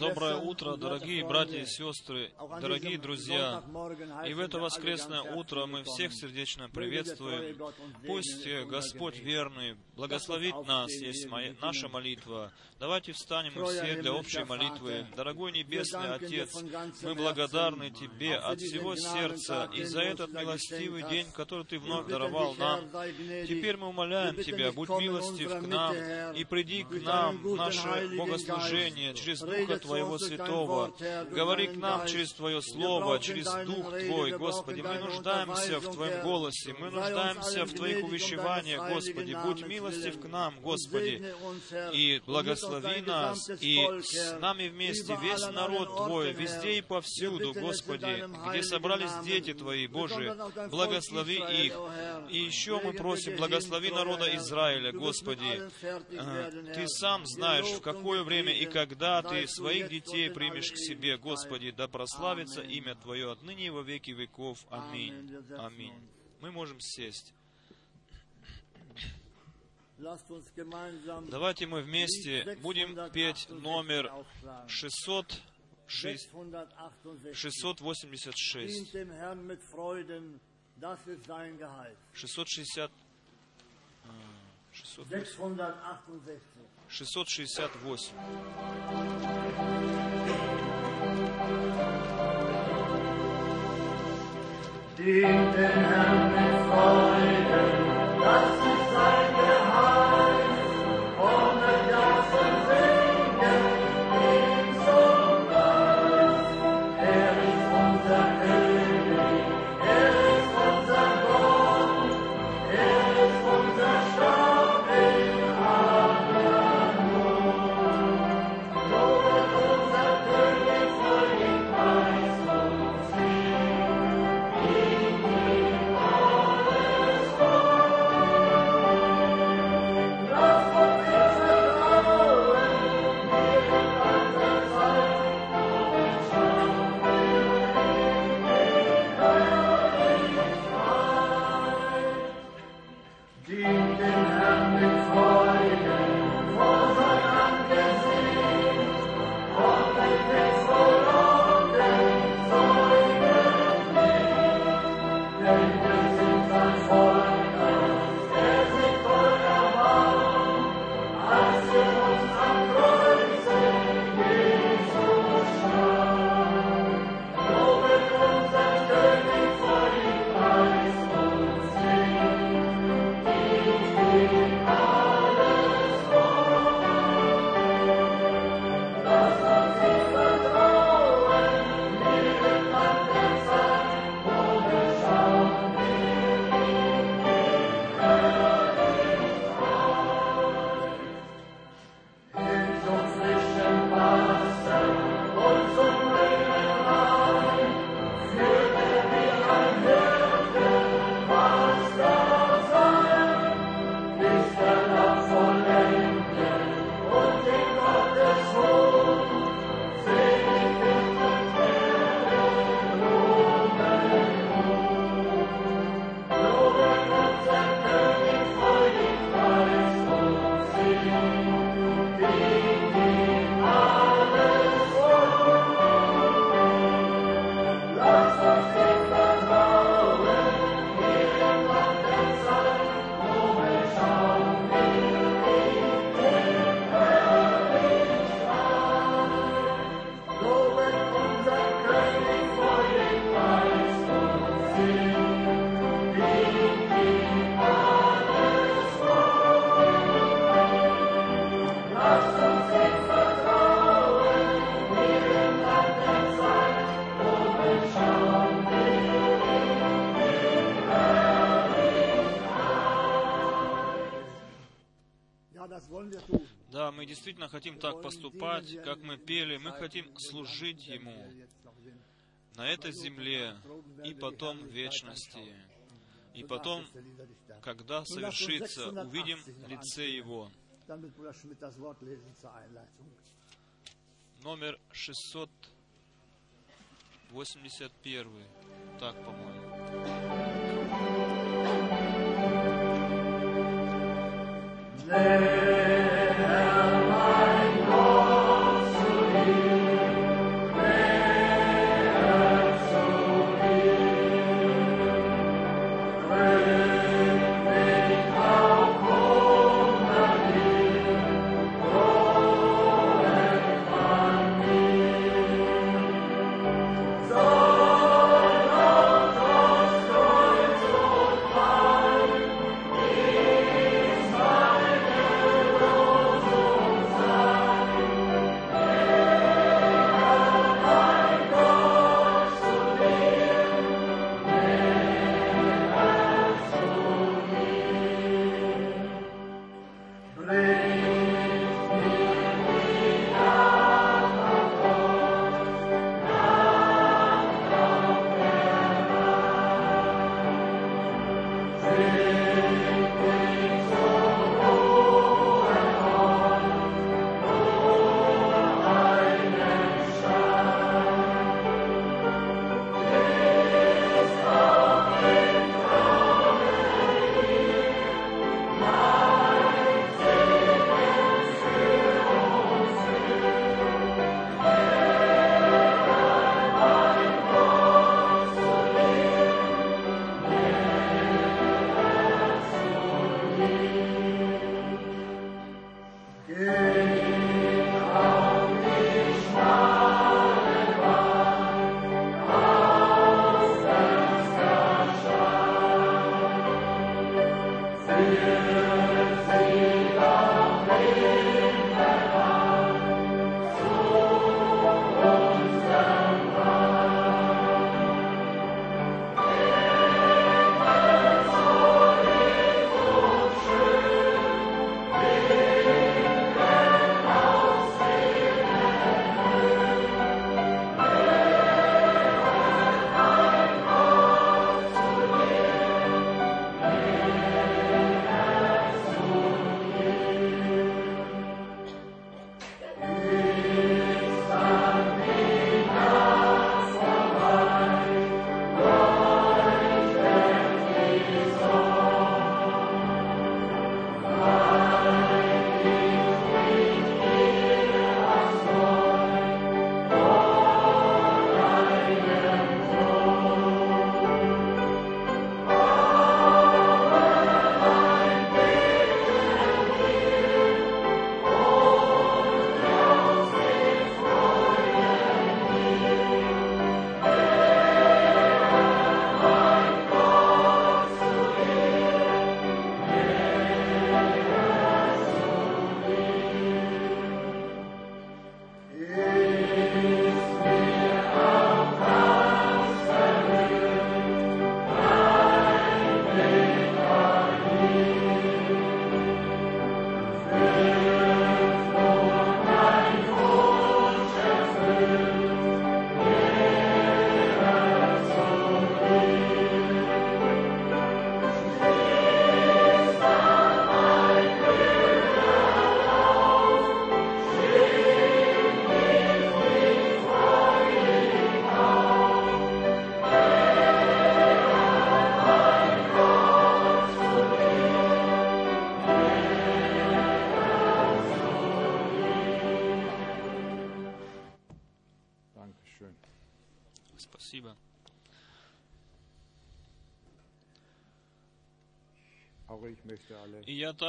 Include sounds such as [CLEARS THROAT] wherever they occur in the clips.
Доброе утро, дорогие братья и сестры, дорогие друзья. И в это воскресное утро мы всех сердечно приветствуем. Пусть э, Господь верный благословит нас, есть моя- наша молитва. Давайте встанем мы все для общей молитвы. Дорогой Небесный Отец, мы благодарны Тебе от всего сердца и за этот милостивый день, который Ты вновь даровал нам. Теперь мы умоляем Тебя, будь милостив к нам и приди к нам в наше богослужение через Духа Твоего Святого. Говори к нам через Твое Слово, через Дух Твой, Господи. Мы нуждаемся в Твоем голосе, мы нуждаемся в Твоих увещеваниях, Господи. Будь милостив к нам, Господи, и благослови нас, и с нами вместе весь народ Твой, везде и повсюду, Господи, где собрались дети Твои, Боже, благослови их. И еще мы просим, благослови народа Израиля, Господи. Ты сам знаешь, в какое время и когда Ты своих детей примешь к себе, Господи, да прославится имя Твое отныне и во веки веков. Аминь. Аминь. Мы можем сесть. Давайте мы вместе будем петь номер 600, 686. Dient dem Herrn mit Freuden, das ist sein Gehalt. 660, а, 600, 668. 668. Dient den Herrn mit Freuden, хотим так поступать, как мы пели. Мы хотим служить Ему на этой земле и потом в вечности. И потом, когда совершится, увидим лице Его. Номер 681. Так, по-моему.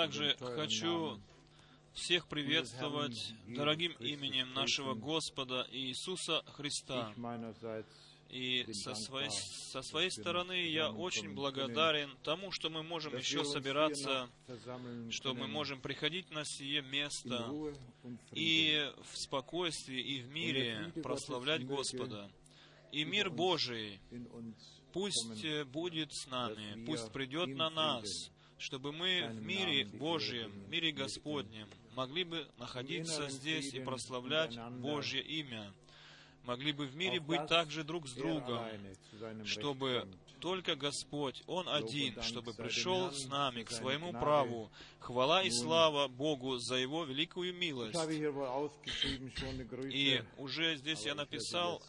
Также хочу всех приветствовать дорогим именем нашего Господа Иисуса Христа. И со своей, со своей стороны я очень благодарен тому, что мы можем еще собираться, что мы можем приходить на сие место и в спокойствии и в мире прославлять Господа. И мир Божий пусть будет с нами, пусть придет на нас, чтобы мы в мире Божьем, в мире Господнем могли бы находиться здесь и прославлять Божье имя, могли бы в мире быть также друг с другом, чтобы только Господь, Он один, чтобы пришел с нами к своему праву. Хвала и слава Богу за Его великую милость. И уже здесь я написал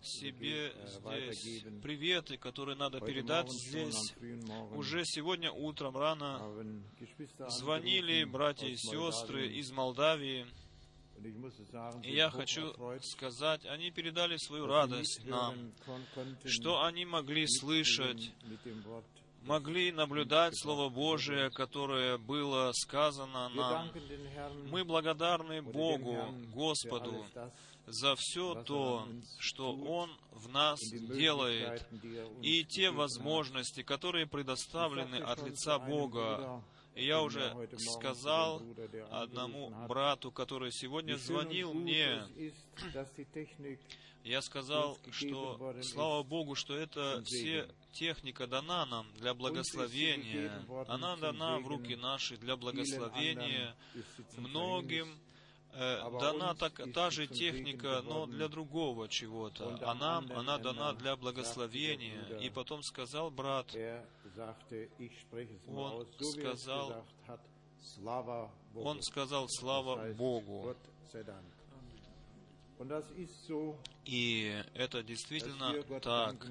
себе здесь приветы, которые надо передать здесь. Уже сегодня утром рано звонили братья и сестры из Молдавии, и я хочу сказать, они передали свою радость нам, что они могли слышать могли наблюдать Слово Божие, которое было сказано нам. Мы благодарны Богу, Господу, за все то, что Он в нас делает, er и те возможности, которые предоставлены от лица Бога. И я уже сказал одному брату, который сегодня звонил мне, я сказал, что слава Богу, что zum все техника дана нам для благословения. Она дана в руки наши для благословения. Многим э, дана так, та же техника, но для другого чего-то. А нам она дана для благословения. И потом сказал брат, Er Он er сказал- он сказал, слава Богу. И это действительно так.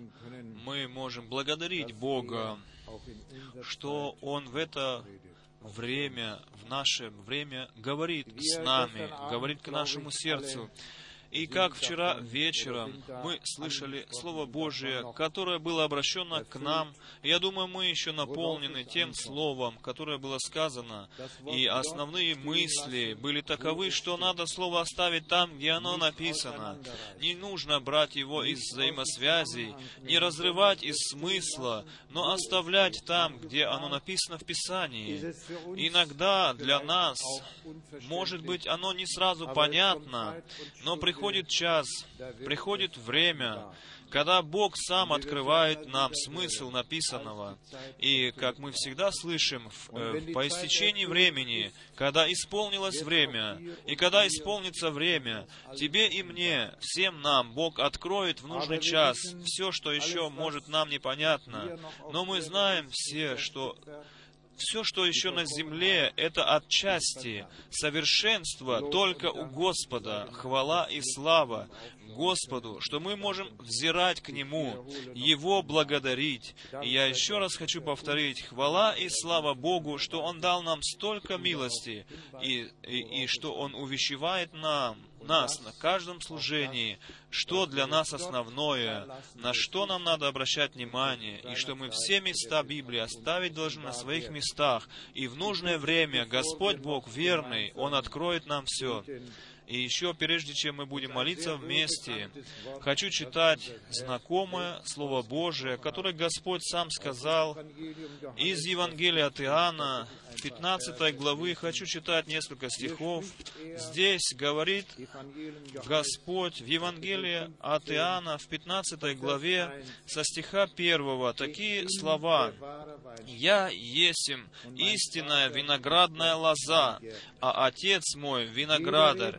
Мы можем благодарить Бога, er что Он в это. Время, в наше время говорит с нами, говорит к нашему сердцу. И как вчера вечером мы слышали Слово Божие, которое было обращено к нам. Я думаю, мы еще наполнены тем. Словом, которое было сказано. И основные мысли были таковы, что надо Слово оставить там, где оно написано. Не нужно брать его из взаимосвязей, не разрывать из смысла, но оставлять там, где оно написано в Писании. Иногда для нас, может быть, оно не сразу понятно, но Stunde, приходит час, приходит время, когда Бог сам открывает нам смысл написанного. И, как мы всегда слышим, э, по истечении времени, когда исполнилось время, и когда исполнится время, тебе и мне, всем нам, Бог откроет в нужный час все, что еще может нам непонятно. Но мы знаем все, что все, что еще на земле, это отчасти совершенство только у Господа, хвала и слава Господу, что мы можем взирать к Нему, Его благодарить. И я еще раз хочу повторить, хвала и слава Богу, что Он дал нам столько милости, и, и, и что Он увещевает нам, нас на каждом служении, что для нас основное, на что нам надо обращать внимание, и что мы все места Библии оставить должны на своих местах, и в нужное время Господь Бог верный, Он откроет нам все. И еще, прежде чем мы будем молиться вместе, хочу читать знакомое Слово Божие, которое Господь сам сказал из Евангелия от Иоанна, 15 главы. Хочу читать несколько стихов. Здесь говорит Господь в Евангелии от Иоанна в 15 главе со стиха 1 такие слова. «Я есим истинная виноградная лоза, а Отец мой виноградарь.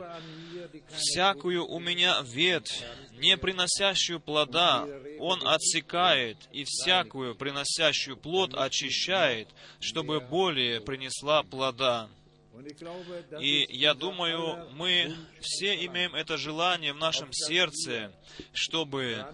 Всякую у меня ветвь, не приносящую плода, Он отсекает, и всякую приносящую плод очищает, чтобы более принесла плода». И я думаю, мы все имеем это желание в нашем сердце, чтобы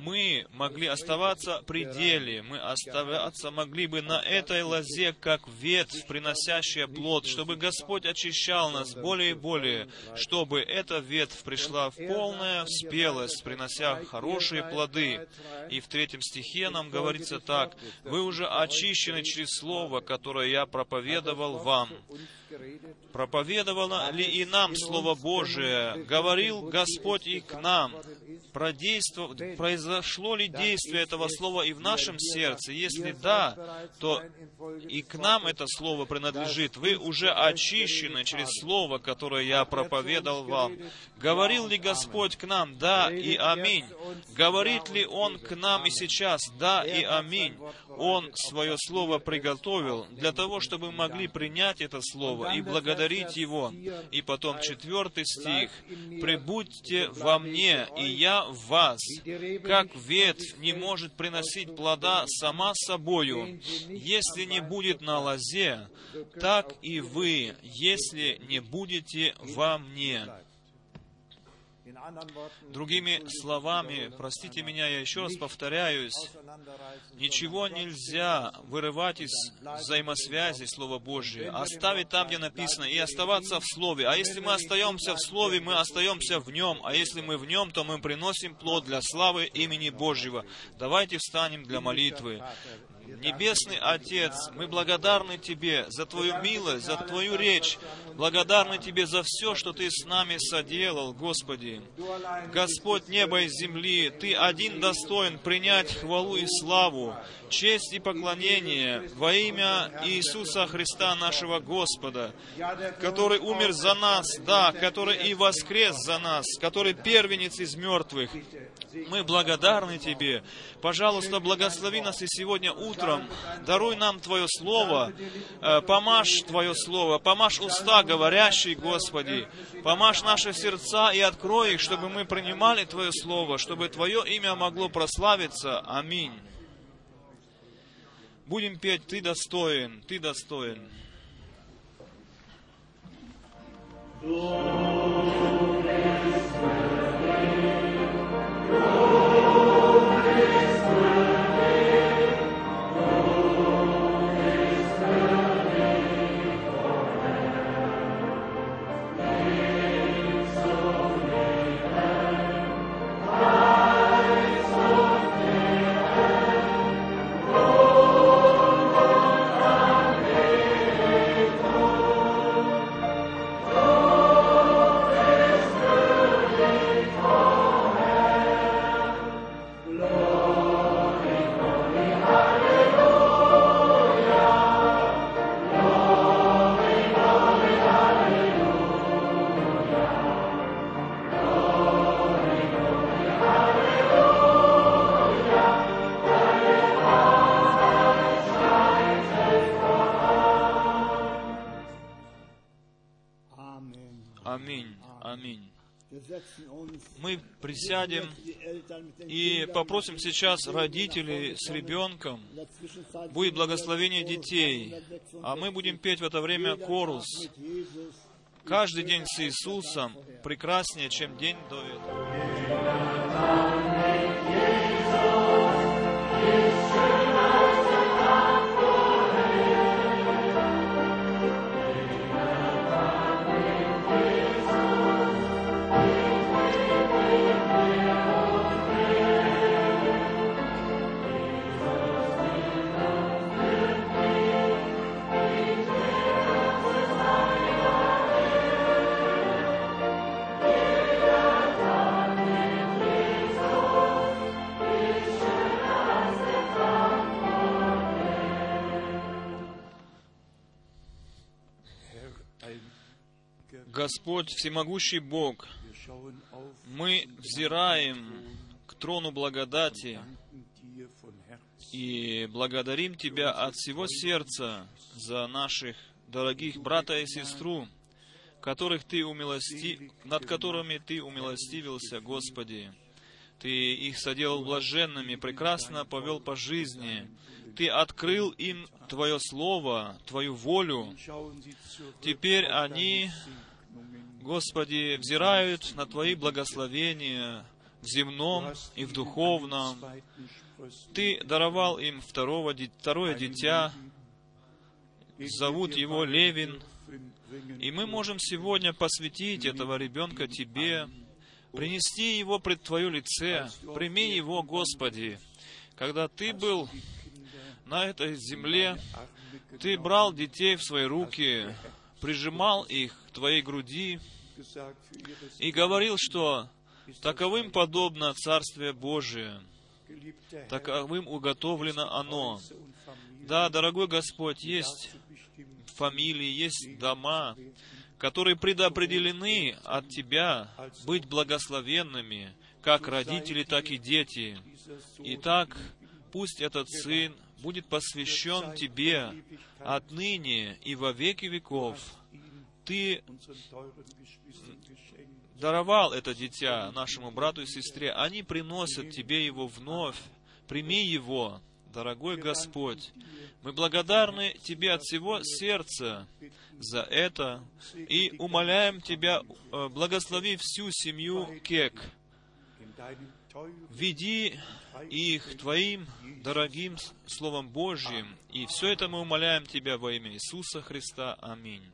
мы могли оставаться при деле, мы оставаться могли бы на этой лозе, как ветвь, приносящая плод, чтобы Господь очищал нас более и более, чтобы эта ветвь пришла в полную спелость, принося хорошие плоды. И в третьем стихе нам говорится так, «Вы уже очищены через Слово, которое я проповедовал вам». Проповедовало ли и нам Слово Божие? Говорил Господь и к нам? Произошло ли действие этого Слова и в нашем сердце? Если да, то и к нам это Слово принадлежит. Вы уже очищены через Слово, которое я проповедовал вам. Говорил ли Господь к нам? Да и аминь. Говорит ли Он к нам и сейчас? Да и аминь. Он свое Слово приготовил для того, чтобы мы могли принять это Слово и благодарить Его. И потом четвертый стих. «Прибудьте во мне, и я в вас, как ветвь не может приносить плода сама собою, если не будет на лозе, так и вы, если не будете во мне». Другими словами, простите меня, я еще раз повторяюсь, ничего нельзя вырывать из взаимосвязи Слова Божие, оставить там, где написано, и оставаться в Слове. А если мы остаемся в Слове, мы остаемся в Нем, а если мы в Нем, то мы приносим плод для славы имени Божьего. Давайте встанем для молитвы. Небесный Отец, мы благодарны Тебе за Твою милость, за Твою речь, благодарны Тебе за все, что Ты с нами соделал, Господи. Господь неба и земли, Ты один достоин принять хвалу и славу, честь и поклонение во имя Иисуса Христа нашего Господа, который умер за нас, да, который и воскрес за нас, который первенец из мертвых. Мы благодарны Тебе. Пожалуйста, благослови нас и сегодня утром. Даруй нам Твое Слово. Э, помажь Твое Слово. Помажь уста говорящие, Господи. Помажь наши сердца и открой их, чтобы мы принимали Твое Слово, чтобы Твое имя могло прославиться. Аминь. Будем петь «Ты достоин, Ты достоин». Аминь. Присядем и попросим сейчас родителей с ребенком. Будет благословение детей. А мы будем петь в это время корус. Каждый день с Иисусом прекраснее, чем день до этого. Господь, всемогущий Бог, мы взираем к трону благодати и благодарим Тебя от всего сердца за наших дорогих брата и сестру, которых Ты умилости... над которыми Ты умилостивился, Господи. Ты их соделал блаженными, прекрасно повел по жизни. Ты открыл им Твое Слово, Твою волю. Теперь они Господи, взирают на Твои благословения в земном и в духовном. Ты даровал им второго, второе дитя, зовут его Левин, и мы можем сегодня посвятить этого ребенка Тебе, принести его пред Твое лице, прими его, Господи. Когда Ты был на этой земле, Ты брал детей в свои руки, прижимал их Твоей груди и говорил, что таковым подобно Царствие Божие, таковым уготовлено оно. Да, дорогой Господь, есть фамилии, есть дома, которые предопределены от Тебя быть благословенными, как родители, так и дети. Итак, пусть этот сын будет посвящен Тебе отныне и во веки веков. Ты даровал это дитя нашему брату и сестре. Они приносят Тебе его вновь. Прими его, дорогой Господь. Мы благодарны Тебе от всего сердца за это и умоляем Тебя, э, благослови всю семью Кек. Веди их Твоим дорогим Словом Божьим. И все это мы умоляем Тебя во имя Иисуса Христа. Аминь.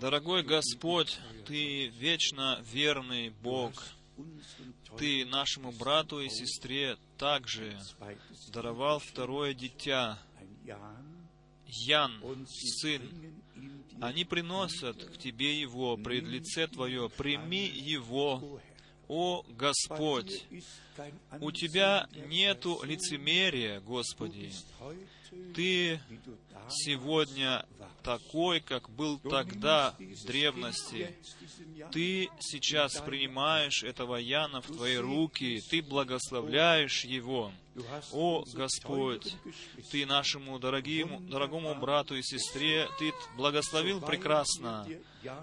Дорогой Господь, Ты вечно верный Бог. Ты нашему брату и сестре также даровал второе дитя, Ян, сын. Они приносят к Тебе его пред лице Твое. Прими его, о Господь. У Тебя нету лицемерия, Господи. Ты сегодня такой, как был тогда в древности. Ты сейчас принимаешь этого Яна в Твои руки, Ты благословляешь его. О, Господь, Ты нашему дорогим, дорогому брату и сестре, Ты благословил прекрасно,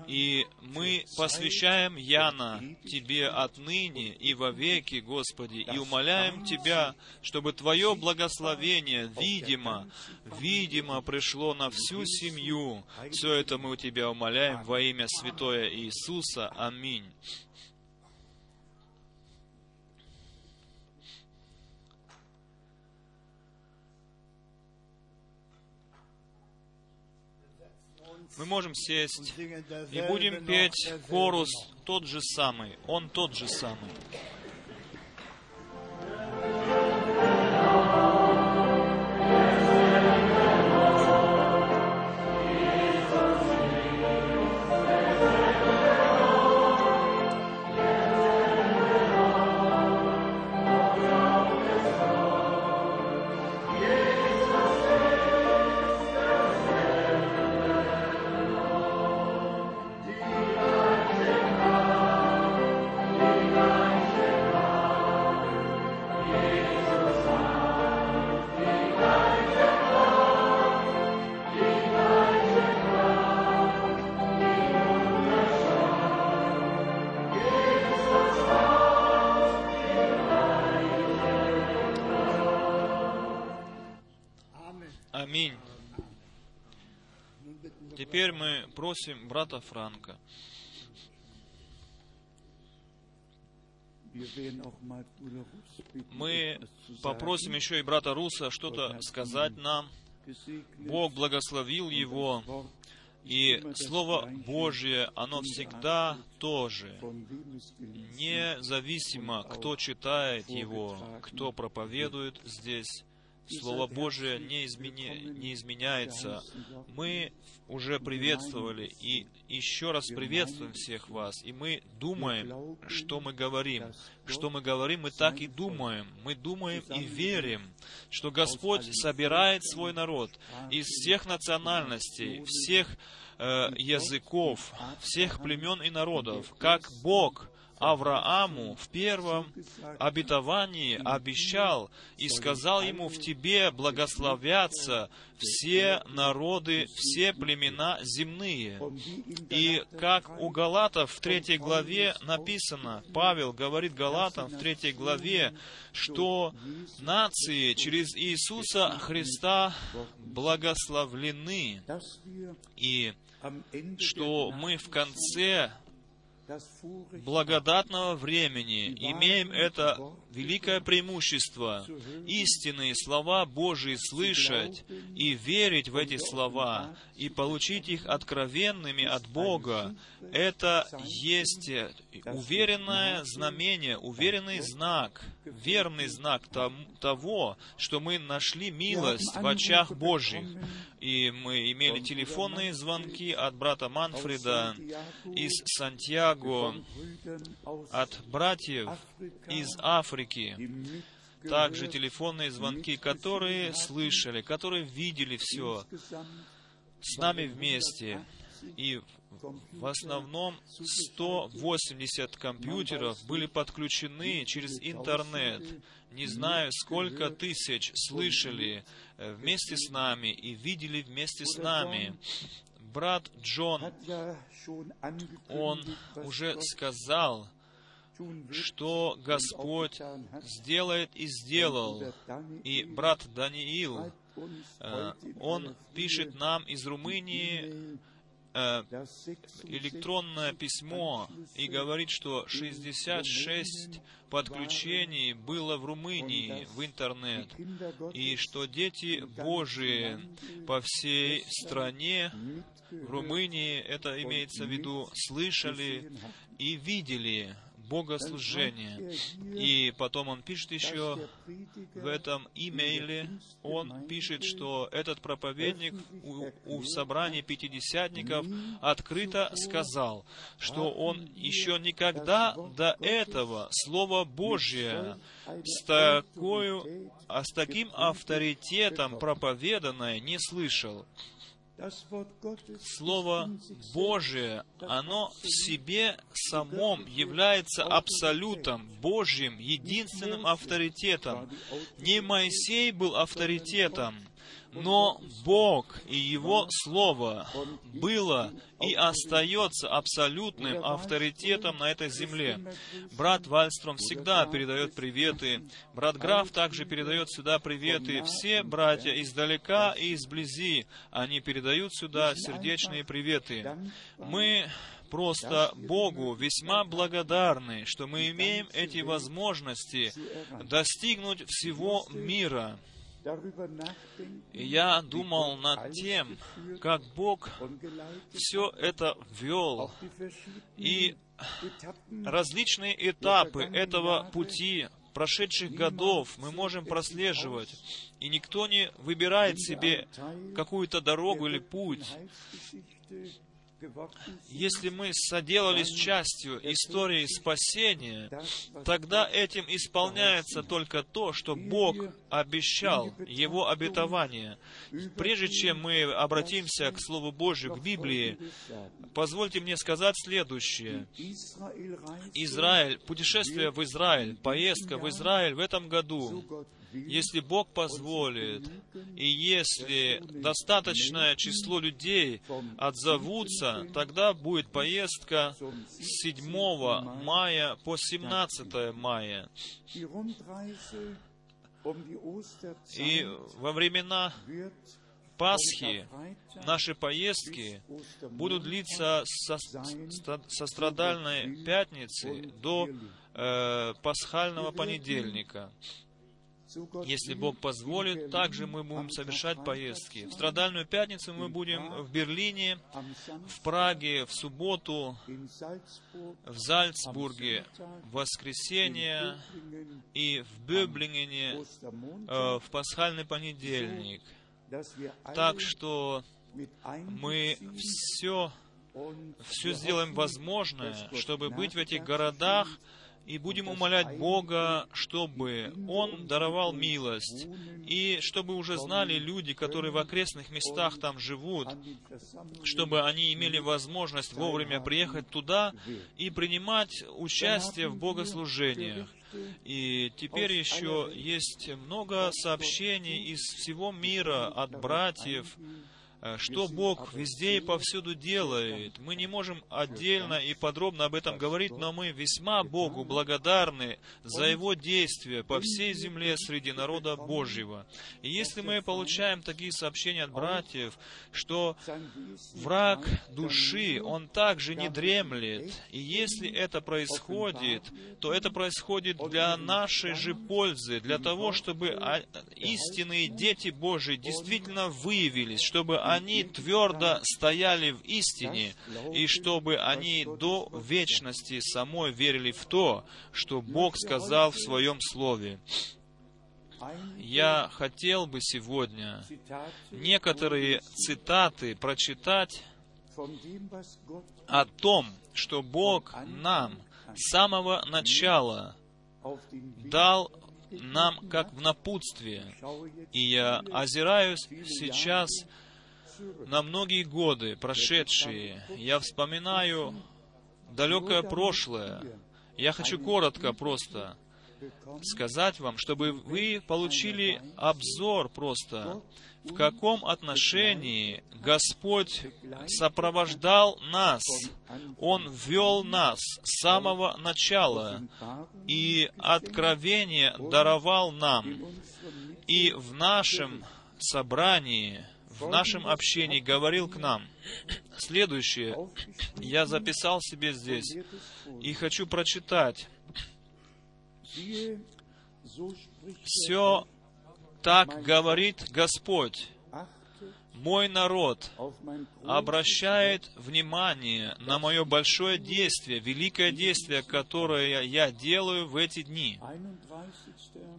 и мы посвящаем Яна Тебе отныне и вовеки, Господи, и умоляем Тебя, чтобы Твое благословение, видимо, видимо, пришло на всю семью. Все это мы у Тебя умоляем во имя Святое Иисуса. Аминь. Мы можем сесть и будем петь хорус тот же самый, он тот же самый. Просим брата Франка. Мы попросим еще и брата Руса что-то сказать нам. Бог благословил его, и Слово Божье, оно всегда тоже, независимо, кто читает его, кто проповедует здесь, Слово Божие не, изменя... не изменяется. Мы уже приветствовали и еще раз приветствуем всех вас. И мы думаем, что мы говорим. Что мы говорим, мы так и думаем. Мы думаем и верим, что Господь собирает свой народ из всех национальностей, всех э, языков, всех племен и народов, как Бог Аврааму в первом обетовании обещал и сказал ему, в тебе благословятся все народы, все племена земные. И как у Галатов в третьей главе написано, Павел говорит Галатам в третьей главе, что нации через Иисуса Христа благословлены, и что мы в конце благодатного времени. Имеем это великое преимущество истинные слова Божьи слышать и верить в эти слова и получить их откровенными от Бога. Это есть уверенное знамение, уверенный знак, верный знак того, что мы нашли милость в очах Божьих. И мы имели телефонные звонки от брата Манфреда из Сантьяго, от братьев из Африки, также телефонные звонки, которые слышали, которые видели все с нами вместе. И в основном 180 компьютеров были подключены через интернет. Не знаю, сколько тысяч слышали э, вместе с нами и видели вместе с нами. Брат Джон, он уже сказал, что Господь сделает и сделал. И брат Даниил, э, он пишет нам из Румынии, э, электронное письмо и говорит, что 66 подключений было в Румынии в интернет, и что дети Божии по всей стране, в Румынии, это имеется в виду, слышали и видели богослужение. И потом он пишет еще в этом имейле, он пишет, что этот проповедник у, у собрания пятидесятников открыто сказал, что он еще никогда до этого Слово Божье с, такой, а с таким авторитетом проповеданное не слышал. Слово Божие, оно в себе самом является абсолютом, Божьим, единственным авторитетом. Не Моисей был авторитетом, но Бог и Его Слово было и остается абсолютным авторитетом на этой земле. Брат Вальстром всегда передает приветы. Брат Граф также передает сюда приветы. Все братья издалека и изблизи, они передают сюда сердечные приветы. Мы просто Богу весьма благодарны, что мы имеем эти возможности достигнуть всего мира. Я думал над тем, как Бог все это вел, и различные этапы этого пути, прошедших годов мы можем прослеживать, и никто не выбирает себе какую-то дорогу или путь. Если мы соделались частью истории спасения, тогда этим исполняется только то, что Бог обещал, Его обетование. Прежде чем мы обратимся к Слову Божию, к Библии, позвольте мне сказать следующее. Израиль, путешествие в Израиль, поездка в Израиль в этом году если Бог позволит, и если достаточное число людей отзовутся, тогда будет поездка с 7 мая по 17 мая. И во времена Пасхи наши поездки будут длиться со, страдальной пятницы до э, пасхального понедельника. Если Бог позволит, также мы будем совершать поездки. В страдальную пятницу мы будем в Берлине, в Праге, в субботу, в Зальцбурге, в воскресенье и в Бöblingене э, в пасхальный понедельник. Так что мы все, все сделаем возможное, чтобы быть в этих городах, и будем умолять Бога, чтобы Он даровал милость, и чтобы уже знали люди, которые в окрестных местах там живут, чтобы они имели возможность вовремя приехать туда и принимать участие в богослужениях. И теперь еще есть много сообщений из всего мира от братьев, что Бог везде и повсюду делает. Мы не можем отдельно и подробно об этом говорить, но мы весьма Богу благодарны за Его действия по всей земле среди народа Божьего. И если мы получаем такие сообщения от братьев, что враг души, он также не дремлет, и если это происходит, то это происходит для нашей же пользы, для того, чтобы а, истинные дети Божьи действительно выявились, чтобы они твердо стояли в истине, и чтобы они до вечности самой верили в то, что Бог сказал в Своем Слове. Я хотел бы сегодня некоторые цитаты прочитать о том, что Бог нам с самого начала дал нам как в напутствие. И я озираюсь сейчас на многие годы прошедшие. Я вспоминаю далекое прошлое. Я хочу коротко просто сказать вам, чтобы вы получили обзор просто, в каком отношении Господь сопровождал нас. Он вел нас с самого начала и откровение даровал нам. И в нашем собрании, в нашем общении говорил к нам. Следующее я записал себе здесь и хочу прочитать. Все так говорит Господь. Мой народ обращает внимание на мое большое действие, великое действие, которое я делаю в эти дни.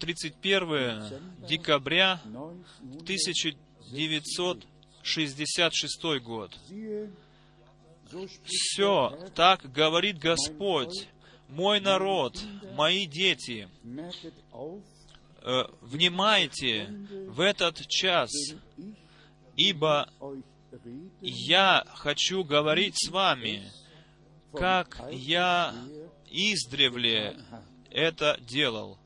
31 декабря 1966 год. Все, так говорит Господь, мой народ, мои дети, э, внимайте в этот час, ибо я хочу говорить с вами, как я издревле это делал.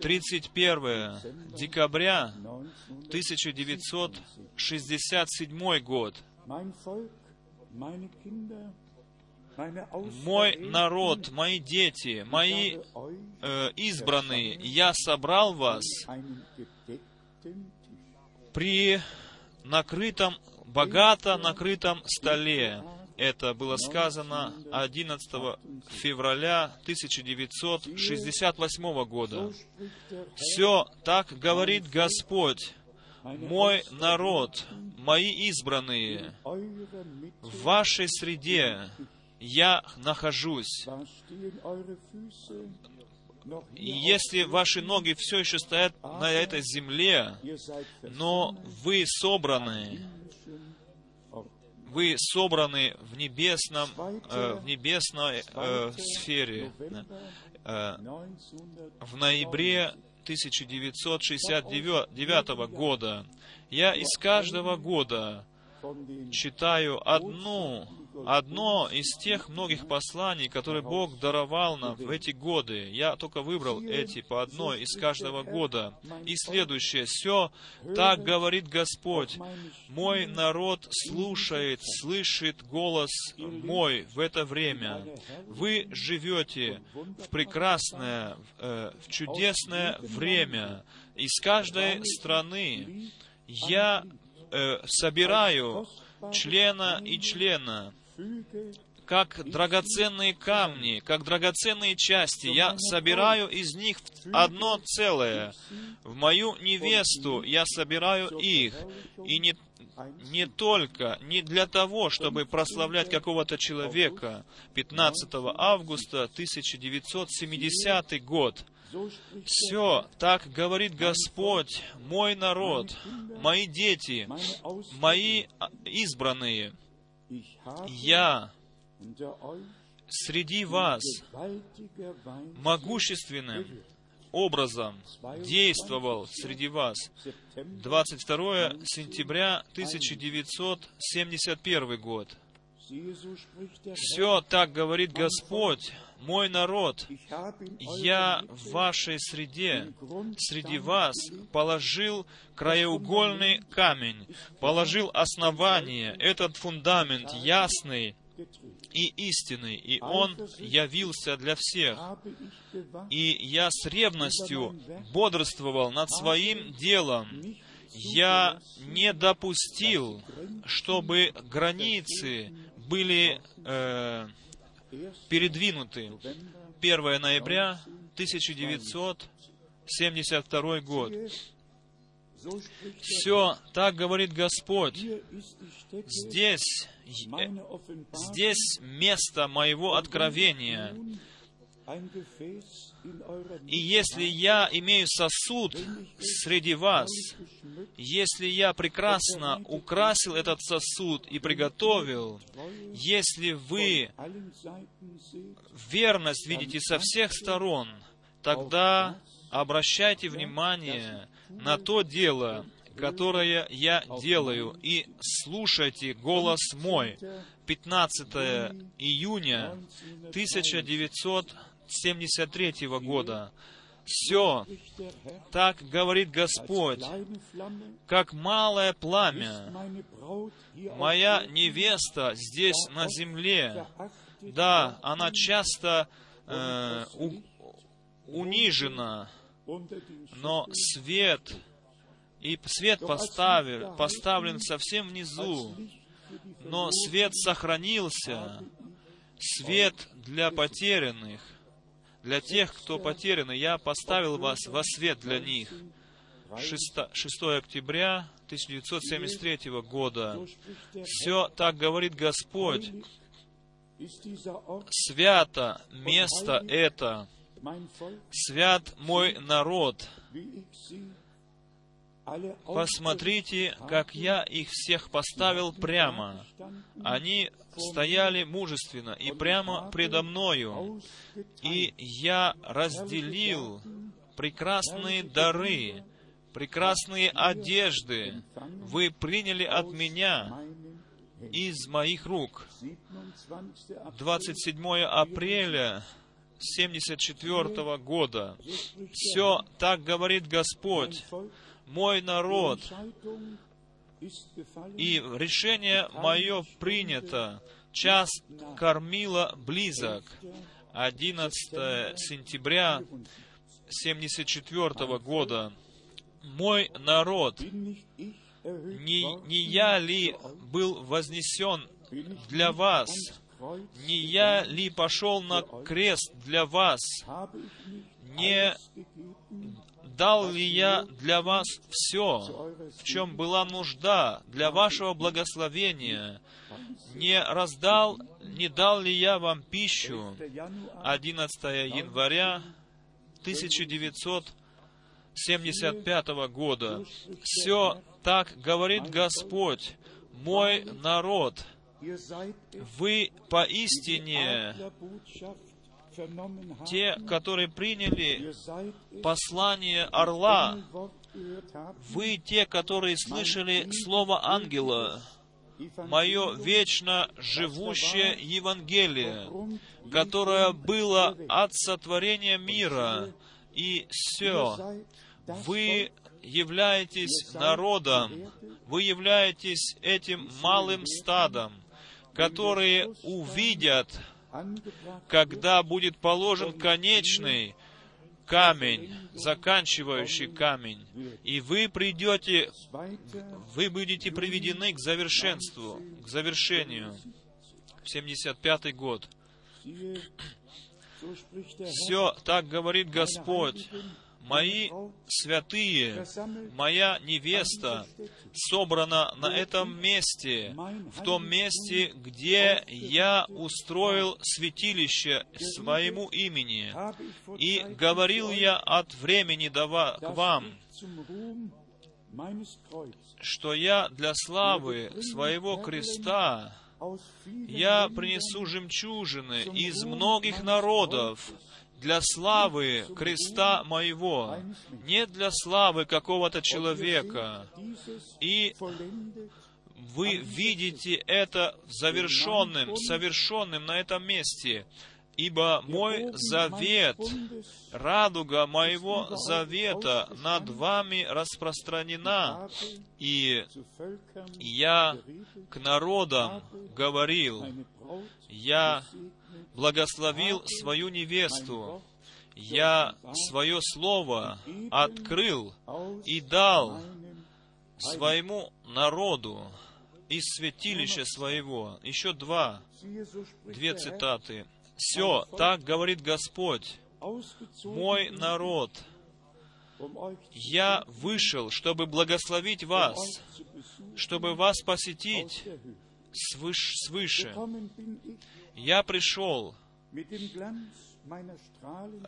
31 декабря 1967 год. Мой народ, мои дети, мои э, избранные, я собрал вас при накрытом, богато накрытом столе. Это было сказано 11 февраля 1968 года. Все так говорит Господь, мой народ, мои избранные, в вашей среде я нахожусь. Если ваши ноги все еще стоят на этой земле, но вы собраны, вы собраны в небесном, э, в небесной э, сфере. Э, в ноябре 1969 года я из каждого года читаю одну одно из тех многих посланий, которые Бог даровал нам в эти годы. Я только выбрал эти по одной из каждого года. И следующее. Все так говорит Господь. Мой народ слушает, слышит голос мой в это время. Вы живете в прекрасное, э, в чудесное время. Из каждой страны я э, собираю члена и члена как драгоценные камни, как драгоценные части. Я собираю из них одно целое. В мою невесту я собираю их. И не, не только, не для того, чтобы прославлять какого-то человека. 15 августа 1970 год. Все, так говорит Господь, мой народ, мои дети, мои избранные – я среди вас могущественным образом действовал среди вас 22 сентября 1971 год. Все так говорит Господь, мой народ, я в вашей среде, среди вас положил краеугольный камень, положил основание, этот фундамент ясный и истинный, и он явился для всех. И я с ревностью бодрствовал над своим делом, я не допустил, чтобы границы были э, передвинуты. 1 ноября 1972 год. Все, так говорит Господь. Здесь, э, здесь место моего откровения. И если я имею сосуд среди вас, если я прекрасно украсил этот сосуд и приготовил, если вы верность видите со всех сторон, тогда обращайте внимание на то дело, которое я делаю, и слушайте голос мой. 15 июня 1900 73 года. Все, так говорит Господь, как малое пламя. Моя невеста здесь на земле, да, она часто э, у, унижена, но свет и свет поставил, поставлен совсем внизу, но свет сохранился, свет для потерянных, для тех, кто потерян, я поставил вас во свет для них. 6, 6 октября 1973 года. Все так говорит Господь. Свято место это, свят мой народ. Посмотрите, как я их всех поставил прямо. Они стояли мужественно и прямо предо мною. И я разделил прекрасные дары, прекрасные одежды вы приняли от меня из моих рук. 27 апреля 74 года. Все так говорит Господь мой народ, и решение мое принято. Час кормила близок. 11 сентября 74 года. Мой народ, не, не я ли был вознесен для вас? Не я ли пошел на крест для вас? Не дал ли я для вас все, в чем была нужда для вашего благословения? Не раздал, не дал ли я вам пищу? 11 января 1975 года. Все так говорит Господь, мой народ. Вы поистине те, которые приняли послание орла, вы те, которые слышали слово ангела, мое вечно живущее Евангелие, которое было от сотворения мира, и все, вы являетесь народом, вы являетесь этим малым стадом, которые увидят когда будет положен конечный камень, заканчивающий камень, и вы придете, вы будете приведены к завершенству, к завершению. 75 год. Все так говорит Господь мои святые, моя невеста собрана на этом месте, в том месте, где я устроил святилище своему имени. И говорил я от времени до к вам, что я для славы своего креста я принесу жемчужины из многих народов, для славы креста моего, не для славы какого-то человека. И вы видите это завершенным, совершенным на этом месте. Ибо мой завет, радуга моего завета над вами распространена, и я к народам говорил, я благословил свою невесту. Я свое слово открыл и дал своему народу из святилища своего. Еще два, две цитаты. Все, так говорит Господь, мой народ, я вышел, чтобы благословить вас, чтобы вас посетить свыше. свыше я пришел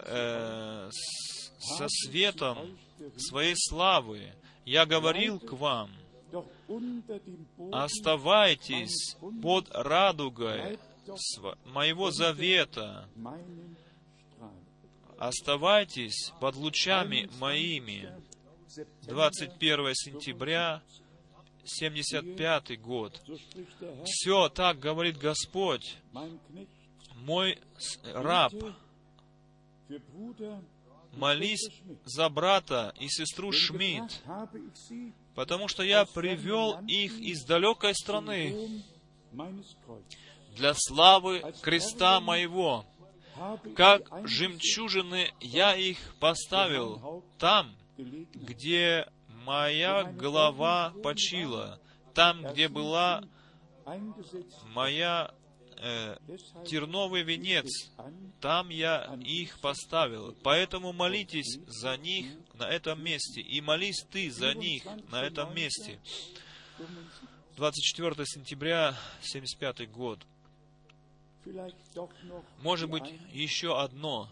э, со светом своей славы. Я говорил к вам, оставайтесь под радугой моего завета, оставайтесь под лучами моими. 21 сентября 75 год. Все так говорит Господь, мой раб, молись за брата и сестру Шмидт, потому что я привел их из далекой страны для славы креста моего. Как жемчужины я их поставил там, где моя голова почила, там, где была моя э, терновый венец, там я их поставил. Поэтому молитесь за них на этом месте, и молись ты за них на этом месте. 24 сентября, 75 год. Может быть, еще одно.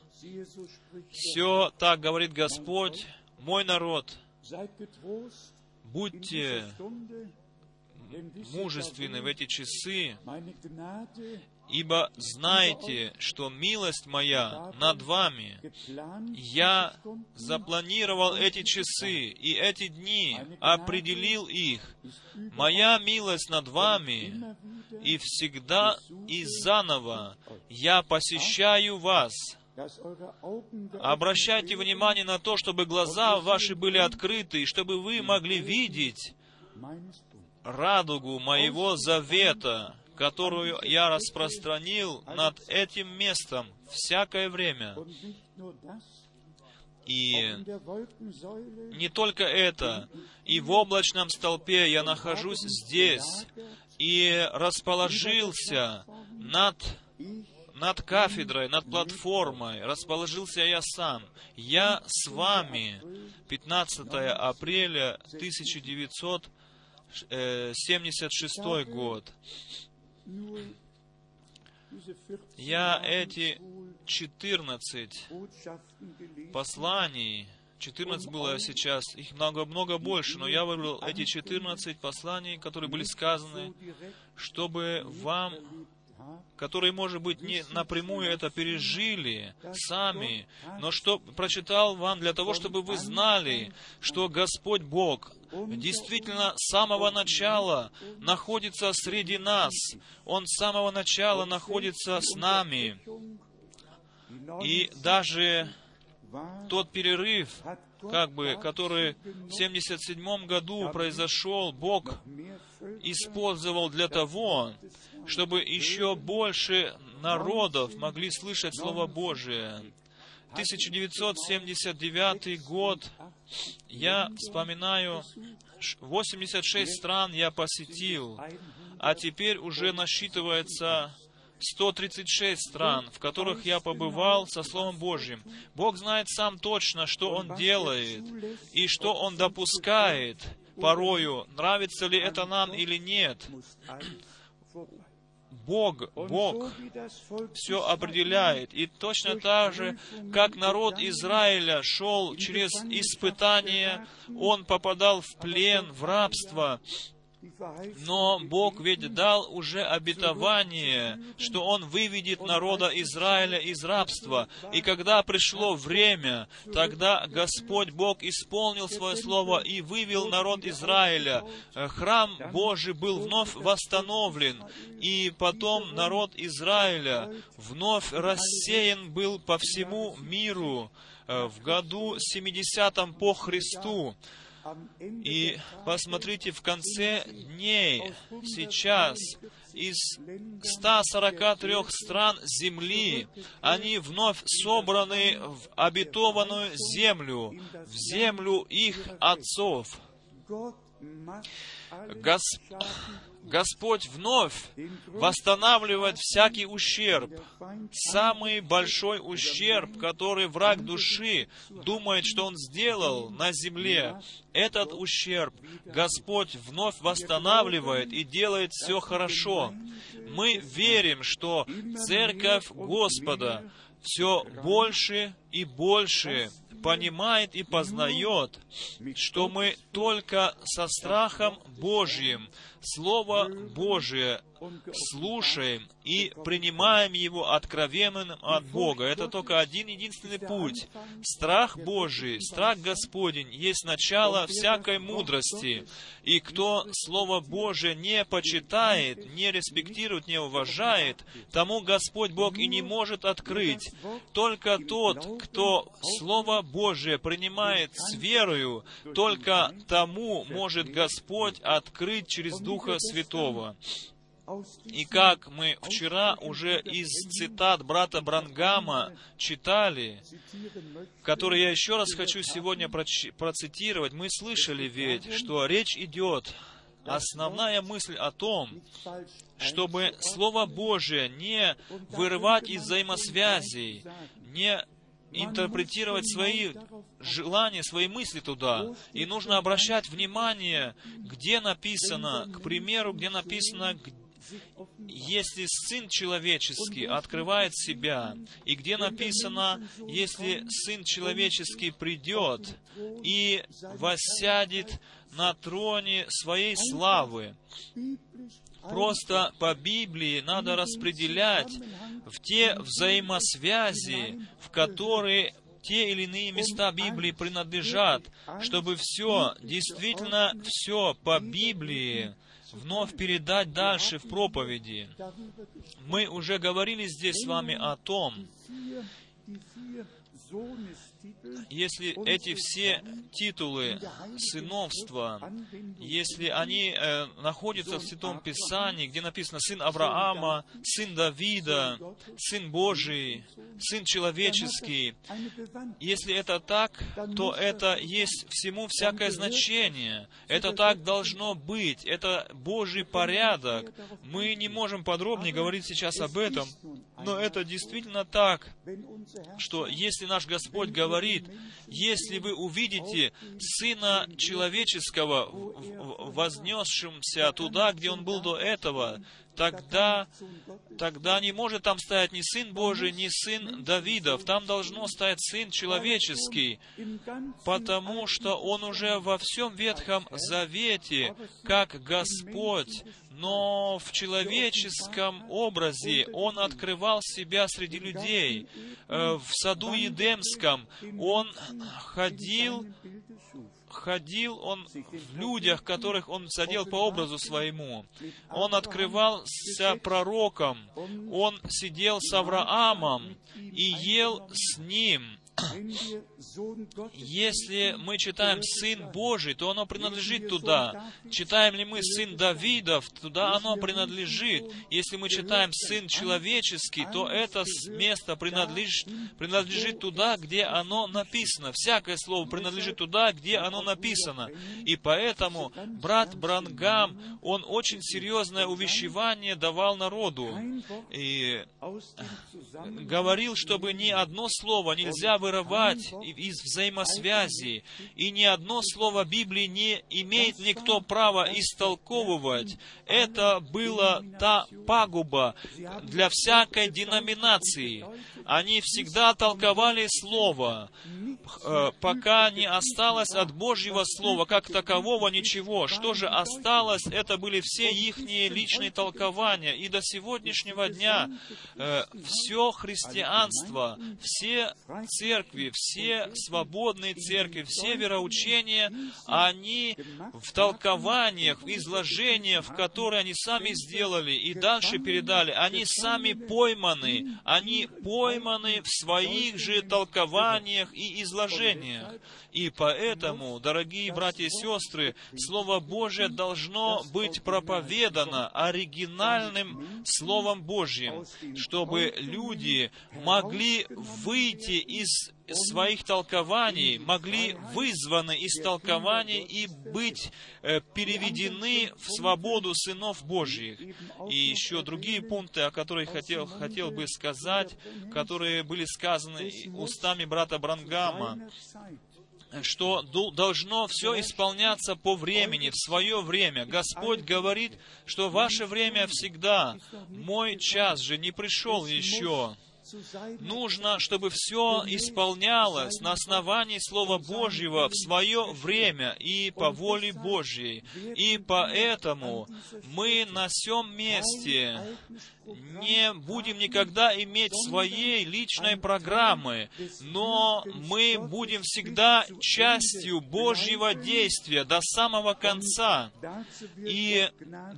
Все так говорит Господь, мой народ, будьте мужественны в эти часы, ибо знайте, что милость моя над вами. Я запланировал эти часы и эти дни, определил их. Моя милость над вами, и всегда и заново я посещаю вас. Обращайте внимание на то, чтобы глаза ваши были открыты, и чтобы вы могли видеть радугу моего завета, которую я распространил над этим местом всякое время. И не только это, и в облачном столпе я нахожусь здесь, и расположился над, над кафедрой, над платформой, расположился я сам. Я с вами. 15 апреля 1976 год. Я эти 14 посланий, 14 было сейчас, их много-много больше, но я выбрал эти 14 посланий, которые были сказаны, чтобы вам которые, может быть, не напрямую это пережили сами, но что прочитал вам для того, чтобы вы знали, что Господь Бог действительно с самого начала находится среди нас. Он с самого начала находится с нами. И даже тот перерыв, как бы, который в 77 году произошел, Бог использовал для того, чтобы еще больше народов могли слышать Слово Божие. 1979 год, я вспоминаю, 86 стран я посетил, а теперь уже насчитывается 136 стран, в которых я побывал со Словом Божьим. Бог знает сам точно, что Он делает и что Он допускает порою, нравится ли это нам или нет. Бог, Бог все определяет. И точно так же, как народ Израиля шел через испытания, он попадал в плен, в рабство, но Бог ведь дал уже обетование, что Он выведет народа Израиля из рабства. И когда пришло время, тогда Господь Бог исполнил Свое Слово и вывел народ Израиля. Храм Божий был вновь восстановлен, и потом народ Израиля вновь рассеян был по всему миру э, в году 70 по Христу. И посмотрите, в конце дней, сейчас, из 143 стран земли, они вновь собраны в обетованную землю, в землю их отцов. Госп... Господь вновь восстанавливает всякий ущерб. Самый большой ущерб, который враг души думает, что он сделал на земле, этот ущерб Господь вновь восстанавливает и делает все хорошо. Мы верим, что Церковь Господа все больше и больше понимает и познает, что мы только со страхом Божьим Слово Божие слушаем и принимаем его откровенным от Бога. Это только один единственный путь. Страх Божий, страх Господень есть начало всякой мудрости. И кто Слово Божие не почитает, не респектирует, не уважает, тому Господь Бог и не может открыть. Только тот, кто Слово Божие принимает с верою, только тому может Господь открыть через Духа Святого. И как мы вчера уже из цитат брата Брангама читали, которые я еще раз хочу сегодня процитировать, мы слышали ведь, что речь идет основная мысль о том, чтобы Слово Божие не вырывать из взаимосвязей, не интерпретировать свои желания, свои мысли туда. И нужно обращать внимание, где написано, к примеру, где написано, если Сын Человеческий открывает себя, и где написано, если Сын Человеческий придет и воссядет на троне своей славы. Просто по Библии надо распределять в те взаимосвязи, в которые те или иные места Библии принадлежат, чтобы все, действительно все по Библии вновь передать дальше в проповеди. Мы уже говорили здесь с вами о том, если эти все титулы сыновства, если они э, находятся в Святом Писании, где написано «сын Авраама», «сын Давида», «сын Божий», «сын человеческий», если это так, то это есть всему всякое значение. Это так должно быть. Это Божий порядок. Мы не можем подробнее говорить сейчас об этом, но это действительно так, что если наш Господь говорит, если вы увидите Сына Человеческого, вознесшимся туда, где Он был до этого, тогда, тогда не может там стоять ни Сын Божий, ни Сын Давидов. Там должно стоять Сын Человеческий, потому что Он уже во всем Ветхом Завете, как Господь, но в человеческом образе Он открывал себя среди людей. Э, в саду Едемском Он ходил ходил он в людях, которых он садил по образу своему. Он открывался пророком, он сидел с Авраамом и ел с ним. Если мы читаем «Сын Божий», то оно принадлежит туда. Читаем ли мы «Сын Давидов», туда оно принадлежит. Если мы читаем «Сын Человеческий», то это место принадлежит, принадлежит туда, где оно написано. Всякое слово принадлежит туда, где оно написано. И поэтому брат Брангам, он очень серьезное увещевание давал народу. И говорил, чтобы ни одно слово нельзя вырывать из взаимосвязи, и ни одно слово Библии не имеет никто права истолковывать. Это была та пагуба для всякой деноминации. Они всегда толковали Слово, э, пока не осталось от Божьего Слова, как такового ничего. Что же осталось, это были все их личные толкования. И до сегодняшнего дня э, все христианство, все церкви, все свободные церкви, все вероучения, они в толкованиях, в изложениях, которые они сами сделали и дальше передали, они сами пойманы, они пойманы в своих же толкованиях и изложениях. И поэтому, дорогие братья и сестры, Слово Божье должно быть проповедано оригинальным Словом Божьим, чтобы люди могли выйти из своих толкований, могли вызваны из толкований и быть э, переведены в свободу сынов Божьих. И еще другие пункты, о которых хотел, хотел бы сказать, которые были сказаны устами брата Брангама что должно все исполняться по времени, в свое время. Господь говорит, что ваше время всегда, мой час же не пришел еще. Нужно, чтобы все исполнялось на основании Слова Божьего в свое время и по воле Божьей. И поэтому мы на всем месте не будем никогда иметь своей личной программы, но мы будем всегда частью Божьего действия до самого конца. И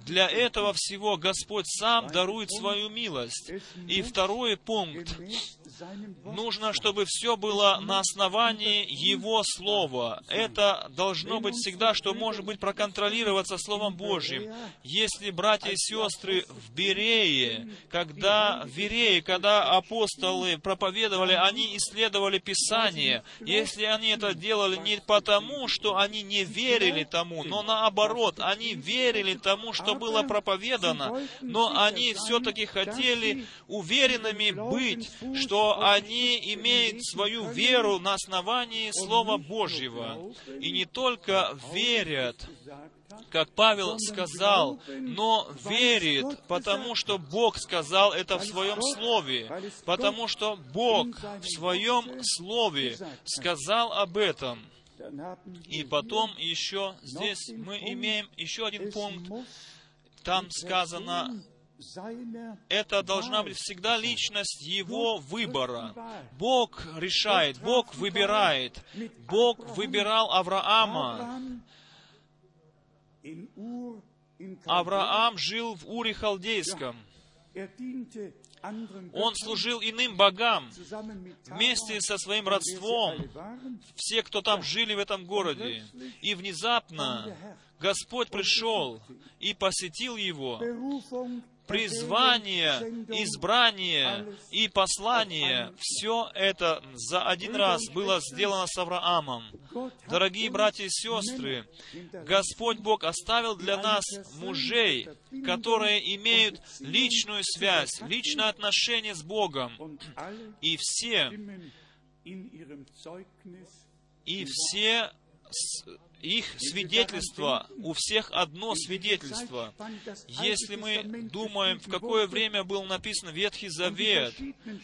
для этого всего Господь сам дарует свою милость. И второй пункт. Gott. Нужно, чтобы все было на основании Его Слова. Это должно быть всегда, что может быть проконтролироваться Словом Божьим. Если братья и сестры в Берее, когда в Берее, когда апостолы проповедовали, они исследовали Писание. Если они это делали не потому, что они не верили тому, но наоборот, они верили тому, что было проповедано, но они все-таки хотели уверенными быть, что они имеют свою веру на основании Слова Божьего. И не только верят, как Павел сказал, но верит, потому что Бог сказал это в Своем Слове, потому что Бог в Своем Слове сказал об этом. И потом еще здесь мы имеем еще один пункт. Там сказано, это должна быть всегда личность Его выбора. Бог решает, Бог выбирает. Бог выбирал Авраама. Авраам жил в Уре Халдейском. Он служил иным богам вместе со своим родством, все, кто там жили в этом городе. И внезапно Господь пришел и посетил его, призвание, избрание и послание, все это за один раз было сделано с Авраамом. Дорогие братья и сестры, Господь Бог оставил для нас мужей, которые имеют личную связь, личное отношение с Богом. И все, и все их свидетельство, у всех одно свидетельство. Если мы думаем, в какое время был написан Ветхий Завет,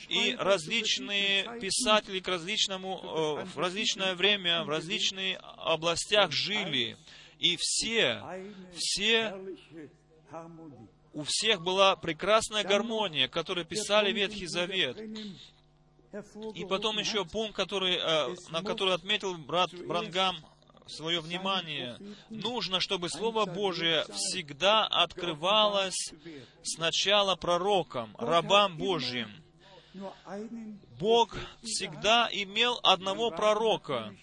и различные писатели к различному, э, в различное время, в различных областях жили, и все, все у всех была прекрасная гармония, которую писали Ветхий Завет. И потом еще пункт, который, э, на который отметил брат Брангам, свое внимание. Нужно, чтобы Слово Божие всегда открывалось сначала пророкам, рабам Божьим. Бог всегда имел одного пророка.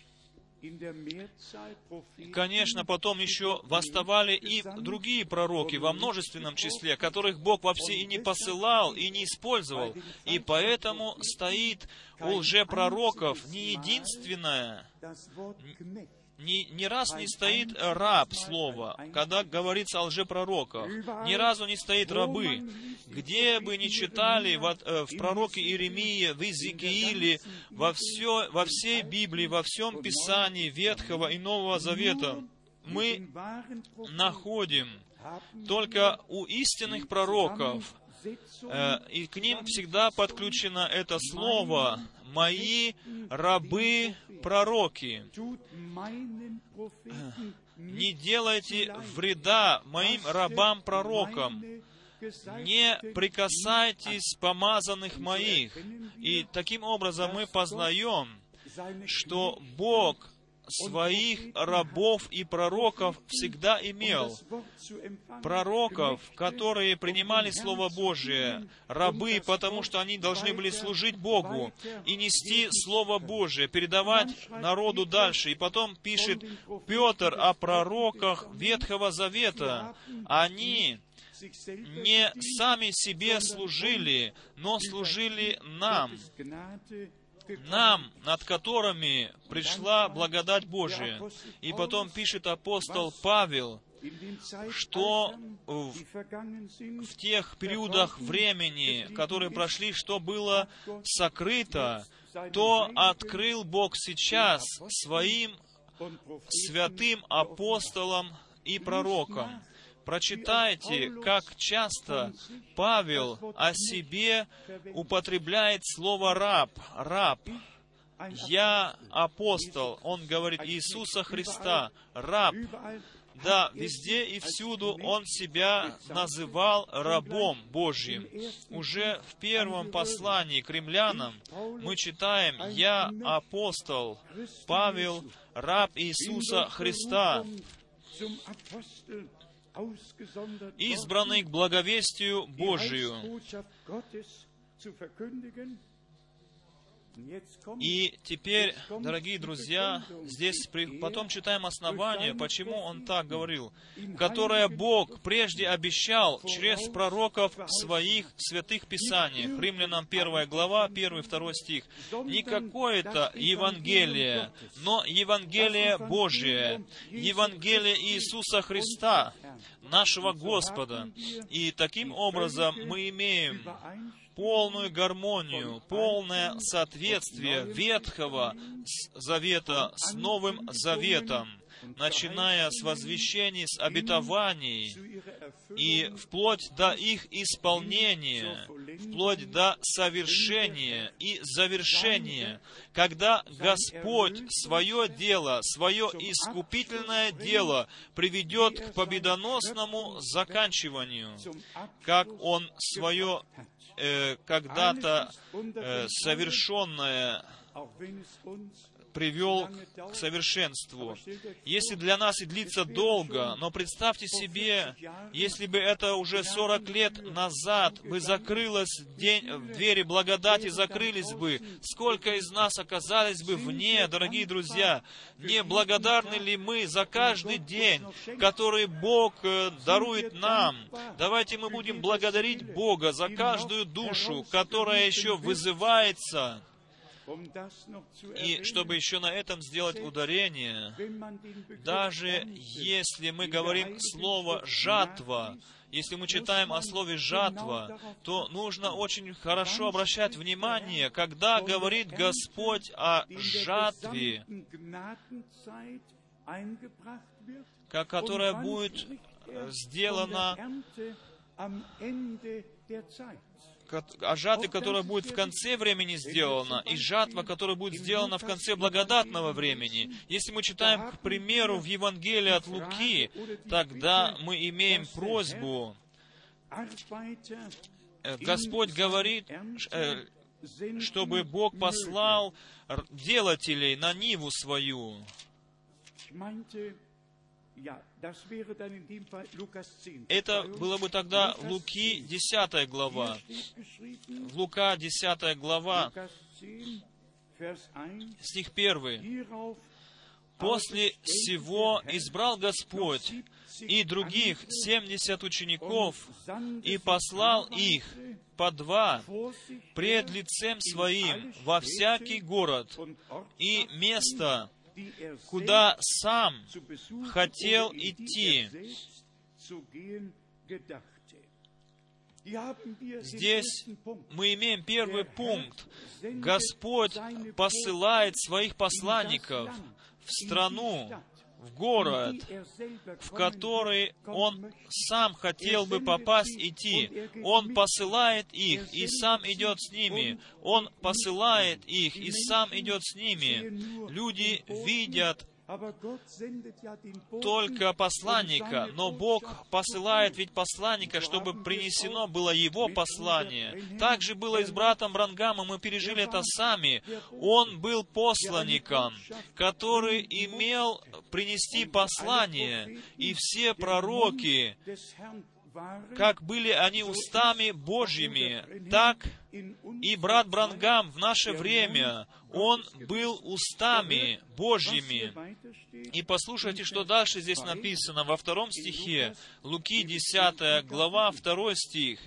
Конечно, потом еще восставали и другие пророки во множественном числе, которых Бог вообще и не посылал, и не использовал. И поэтому стоит у лжепророков не единственное, ни, ни раз не стоит раб слова, когда говорится о лжепророках. Ни разу не стоит рабы. Где бы ни читали в, э, в пророке Иеремии, в Иезекииле, во, все, во всей Библии, во всем Писании Ветхого и Нового Завета, мы находим только у истинных пророков, и к ним всегда подключено это слово «мои рабы пророки». Не делайте вреда моим рабам-пророкам, не прикасайтесь помазанных моих. И таким образом мы познаем, что Бог своих рабов и пророков всегда имел. Пророков, которые принимали Слово Божие, рабы, потому что они должны были служить Богу и нести Слово Божие, передавать народу дальше. И потом пишет Петр о пророках Ветхого Завета. Они не сами себе служили, но служили нам нам, над которыми пришла благодать Божия. И потом пишет апостол Павел, что в, в тех периодах времени, которые прошли, что было сокрыто, то открыл Бог сейчас своим святым апостолам и пророкам. Прочитайте, как часто Павел о себе употребляет слово «раб», «раб». «Я апостол», он говорит Иисуса Христа, «раб». Да, везде и всюду он себя называл рабом Божьим. Уже в первом послании к римлянам мы читаем «Я апостол, Павел, раб Иисуса Христа» избранный к благовестию Божию. И теперь, дорогие друзья, здесь потом читаем основание, почему он так говорил, которое Бог прежде обещал через пророков своих святых писаниях. Римлянам 1 глава, 1-2 стих. Не какое-то Евангелие, но Евангелие Божие, Евангелие Иисуса Христа, нашего Господа. И таким образом мы имеем полную гармонию, полное соответствие Ветхого Завета с Новым Заветом, начиная с возвещений, с обетований, и вплоть до их исполнения, вплоть до совершения и завершения, когда Господь свое дело, свое искупительное дело приведет к победоносному заканчиванию, как Он свое э, когда-то э, совершенное привел к совершенству. Если для нас и длится долго, но представьте себе, если бы это уже 40 лет назад бы закрылось, день, двери благодати закрылись бы, сколько из нас оказались бы вне, дорогие друзья, не благодарны ли мы за каждый день, который Бог э, дарует нам? Давайте мы будем благодарить Бога за каждую душу, которая еще вызывается, и чтобы еще на этом сделать ударение, даже если мы говорим слово «жатва», если мы читаем о слове «жатва», то нужно очень хорошо обращать внимание, когда говорит Господь о жатве, которая будет э, сделана, о жатве, которая будет в конце времени сделана, и жатва, которая будет сделана в конце благодатного времени. Если мы читаем, к примеру, в Евангелии от Луки, тогда мы имеем просьбу, э, Господь говорит, э, чтобы Бог послал делателей на Ниву свою. Это было бы тогда Луки 10 глава. Лука 10 глава, стих 1. «После всего избрал Господь и других семьдесят учеников, и послал их по два пред лицем Своим во всякий город и место, куда сам хотел идти». Здесь мы имеем первый пункт. Господь посылает своих посланников в страну, в город, в который Он сам хотел бы попасть, идти. Он посылает их и сам идет с ними. Он посылает их и сам идет с ними. Люди видят только посланника, но Бог посылает ведь посланника, чтобы принесено было его послание. Так же было и с братом Брангамом, мы пережили это сами. Он был посланником, который имел принести послание, и все пророки, как были они устами Божьими, так и брат Брангам в наше время, он был устами Божьими. И послушайте, что дальше здесь написано во втором стихе, Луки 10 глава, 2 стих.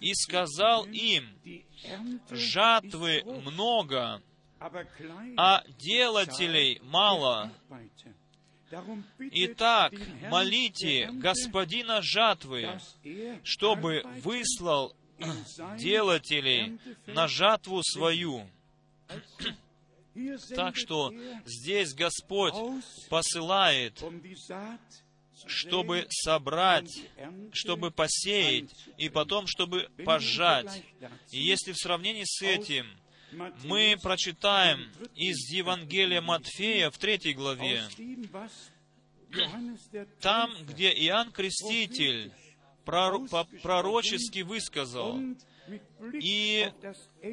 «И сказал им, жатвы много, а делателей мало. Итак, молите Господина жатвы, чтобы выслал [CLEARS THROAT] делателей на жатву свою. [CLEARS THROAT] Так что здесь Господь посылает, чтобы собрать, чтобы посеять, и потом, чтобы пожать. И если в сравнении с этим мы прочитаем из Евангелия Матфея в третьей главе, там, где Иоанн Креститель пророчески высказал, и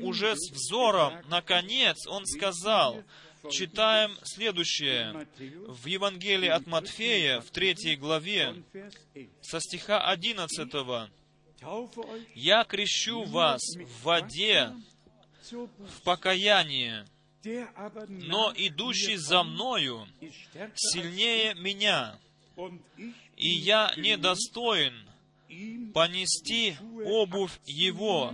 уже с взором, наконец, он сказал, читаем следующее. В Евангелии от Матфея, в третьей главе, со стиха 11. «Я крещу вас в воде в покаяние, но идущий за мною сильнее меня, и я недостоин понести обувь его.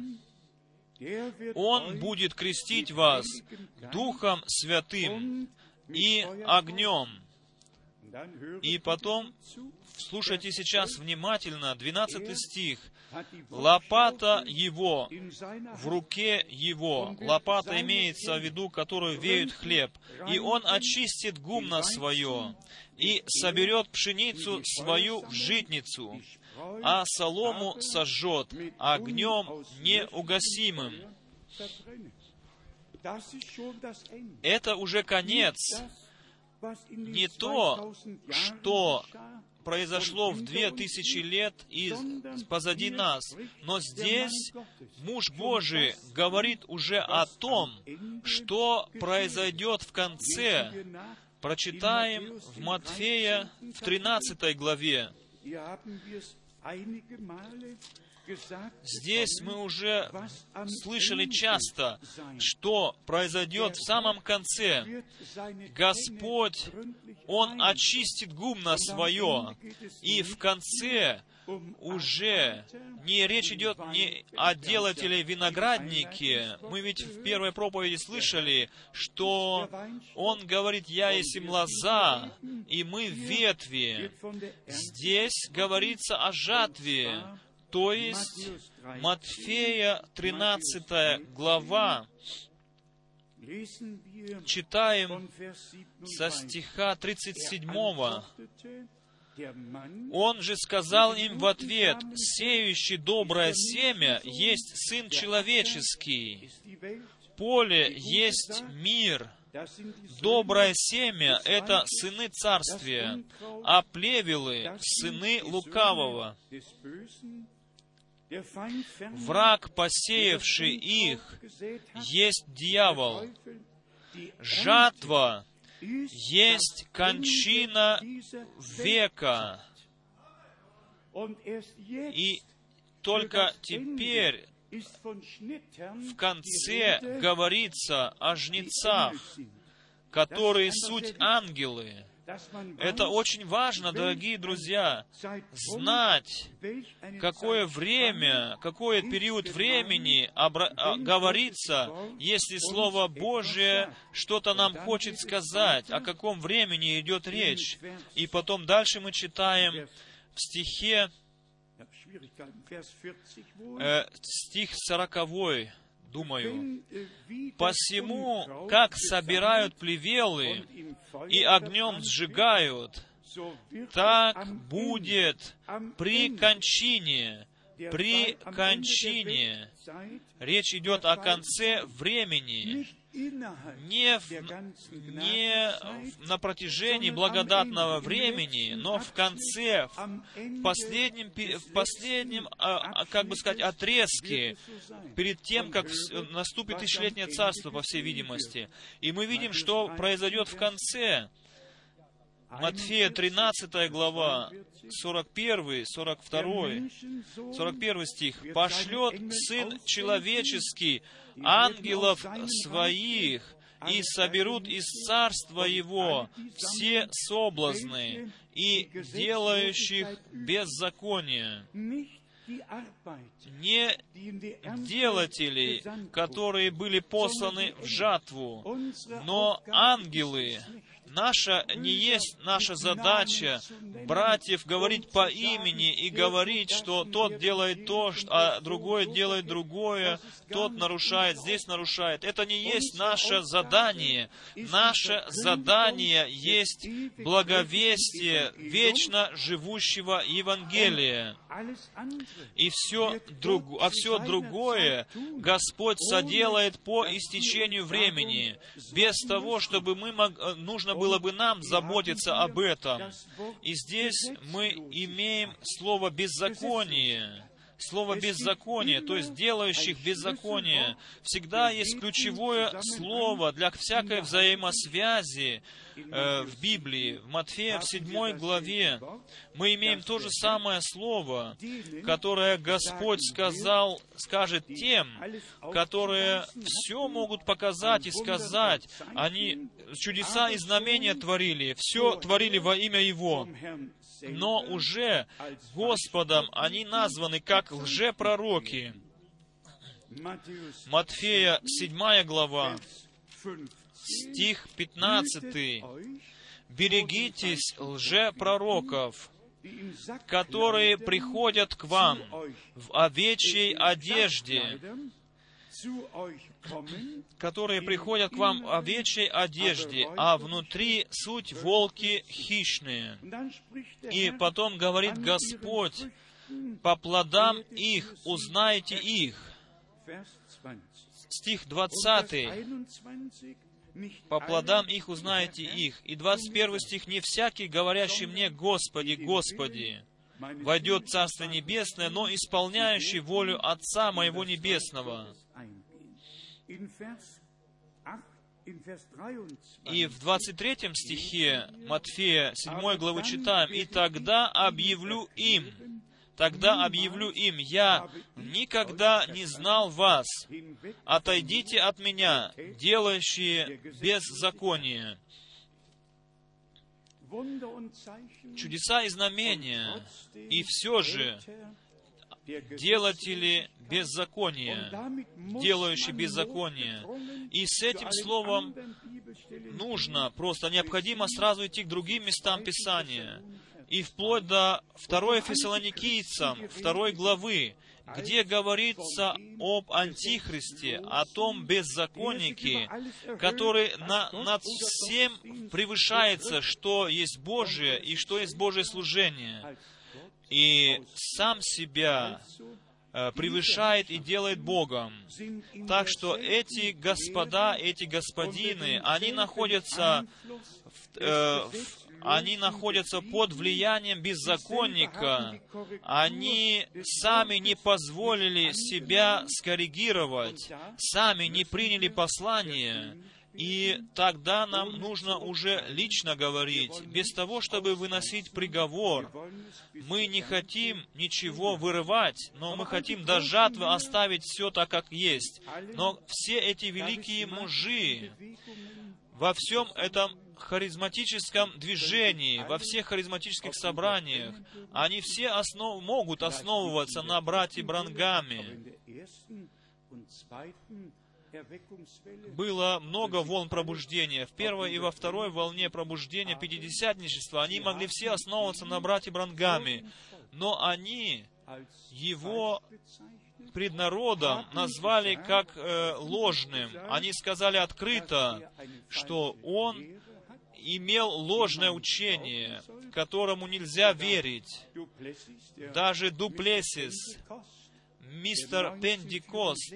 Он будет крестить вас Духом Святым и огнем. И потом, слушайте сейчас внимательно, 12 стих. Лопата его в руке его. Лопата имеется в виду, которую веют хлеб. И он очистит гумно свое, и соберет пшеницу свою в житницу, а солому сожжет огнем неугасимым. Это уже конец. Не то, что произошло в две тысячи лет и позади нас. Но здесь муж Божий говорит уже о том, что произойдет в конце. Прочитаем в Матфея в 13 главе. Здесь мы уже слышали часто, что произойдет в самом конце. Господь, Он очистит гумно свое, и в конце уже не речь идет не о делателе винограднике. Мы ведь в первой проповеди слышали, что он говорит, «Я есть им лоза, и мы ветви». Здесь говорится о жатве, то есть Матфея 13 глава, читаем со стиха 37. Он же сказал им в ответ, «Сеющий доброе семя есть Сын Человеческий, поле есть мир, Доброе семя — это сыны царствия, а плевелы — сыны лукавого. Враг, посеявший их, есть дьявол. Жатва есть кончина века. И только теперь в конце говорится о жнецах, которые суть ангелы. Это очень важно, дорогие друзья, знать, какое время, какой период времени обра- а, говорится, если Слово Божие что-то нам хочет сказать, о каком времени идет речь. И потом дальше мы читаем в стихе, э, стих сороковой, думаю, «Посему, как собирают плевелы и огнем сжигают, так будет при кончине, при кончине». Речь идет о конце времени, не, в, не на протяжении благодатного времени, но в конце, в последнем, в последнем а, а, как бы сказать, отрезке, перед тем, как наступит тысячелетнее царство, по всей видимости. И мы видим, что произойдет в конце. Матфея 13 глава, 41, 42, 41 стих. «Пошлет Сын Человеческий ангелов своих, и соберут из царства его все соблазны и делающих беззаконие, не делателей, которые были посланы в жатву, но ангелы, наша не есть наша задача братьев говорить по имени и говорить, что тот делает то, а другой делает другое, тот нарушает, здесь нарушает. Это не есть наше задание. Наше задание есть благовестие вечно живущего Евангелия. И все, друг, а все другое Господь соделает по истечению времени, без того, чтобы мы мог, нужно было бы нам заботиться об этом. И здесь мы имеем слово «беззаконие», слово «беззаконие», то есть делающих беззаконие. Всегда есть ключевое слово для всякой взаимосвязи э, в Библии. В Матфея в 7 главе мы имеем то же самое слово, которое Господь сказал, скажет тем, которые все могут показать и сказать. Они чудеса и знамения творили, все творили во имя Его но уже Господом они названы как лжепророки. Матфея 7 глава, стих 15. «Берегитесь лжепророков, которые приходят к вам в овечьей одежде, которые приходят к вам в овечьей одежде, а внутри суть волки хищные. И потом говорит Господь, по плодам их узнаете их. Стих 20. По плодам их узнаете их. И 21 стих. «Не всякий, говорящий мне, Господи, Господи, войдет в Царство Небесное, но исполняющий волю Отца Моего Небесного». И в 23 стихе Матфея 7 главы читаем, «И тогда объявлю им, тогда объявлю им, я никогда не знал вас, отойдите от меня, делающие беззаконие». Чудеса и знамения, и все же делатели беззакония, делающий беззаконие. И с этим словом нужно, просто необходимо сразу идти к другим местам Писания. И вплоть до 2 Фессалоникийцам, 2 главы, где говорится об Антихристе, о том беззаконнике, который на, над всем превышается, что есть Божие и что есть Божье служение. И сам себя превышает и делает Богом. Так что эти господа, эти господины, они находятся в, э, в, они находятся под влиянием беззаконника. Они сами не позволили себя скоррегировать, сами не приняли послание, и тогда нам нужно уже лично говорить, без того, чтобы выносить приговор. Мы не хотим ничего вырывать, но мы хотим до жатвы оставить все так, как есть. Но все эти великие мужи во всем этом харизматическом движении, во всех харизматических собраниях, они все основ... могут основываться на брате Брангаме было много волн пробуждения. В первой и во второй волне пробуждения пятидесятничества они могли все основываться на брате Брангаме, но они его пред народом назвали как э, ложным. Они сказали открыто, что он имел ложное учение, которому нельзя верить. Даже Дуплесис, мистер Пендикост,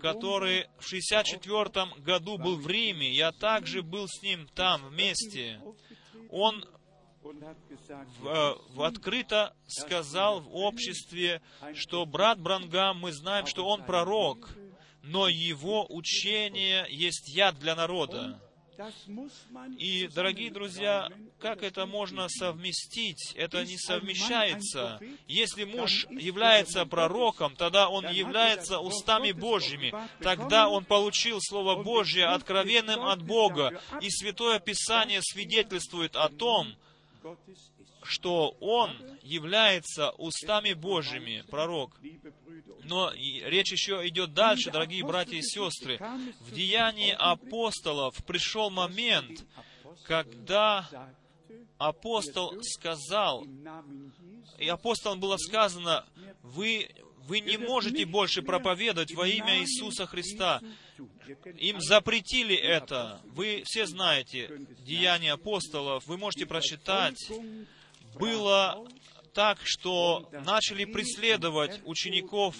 который в 64 году был в Риме, я также был с ним там вместе. Он в, э, в открыто сказал в обществе, что брат Брангам, мы знаем, что он пророк, но его учение есть яд для народа. И, дорогие друзья, как это можно совместить? Это не совмещается. Если муж является пророком, тогда он является устами Божьими. Тогда он получил Слово Божье откровенным от Бога. И Святое Писание свидетельствует о том, что он является устами Божьими, пророк. Но речь еще идет дальше, дорогие братья и сестры. В деянии апостолов пришел момент, когда апостол сказал, и апостолам было сказано, вы, вы не можете больше проповедовать во имя Иисуса Христа. Им запретили это. Вы все знаете Деяния апостолов, вы можете прочитать. Было так, что начали преследовать учеников,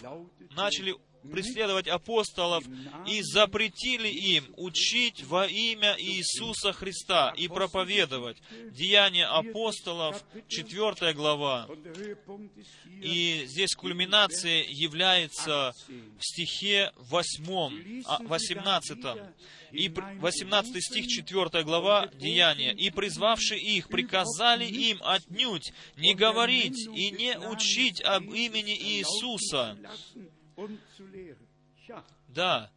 начали преследовать апостолов и запретили им учить во имя Иисуса Христа и проповедовать. Деяния апостолов, 4 глава. И здесь кульминация является в стихе 8, 18. И 18 стих, 4 глава Деяния. «И призвавши их, приказали им отнюдь не говорить и не учить об имени Иисуса». Да,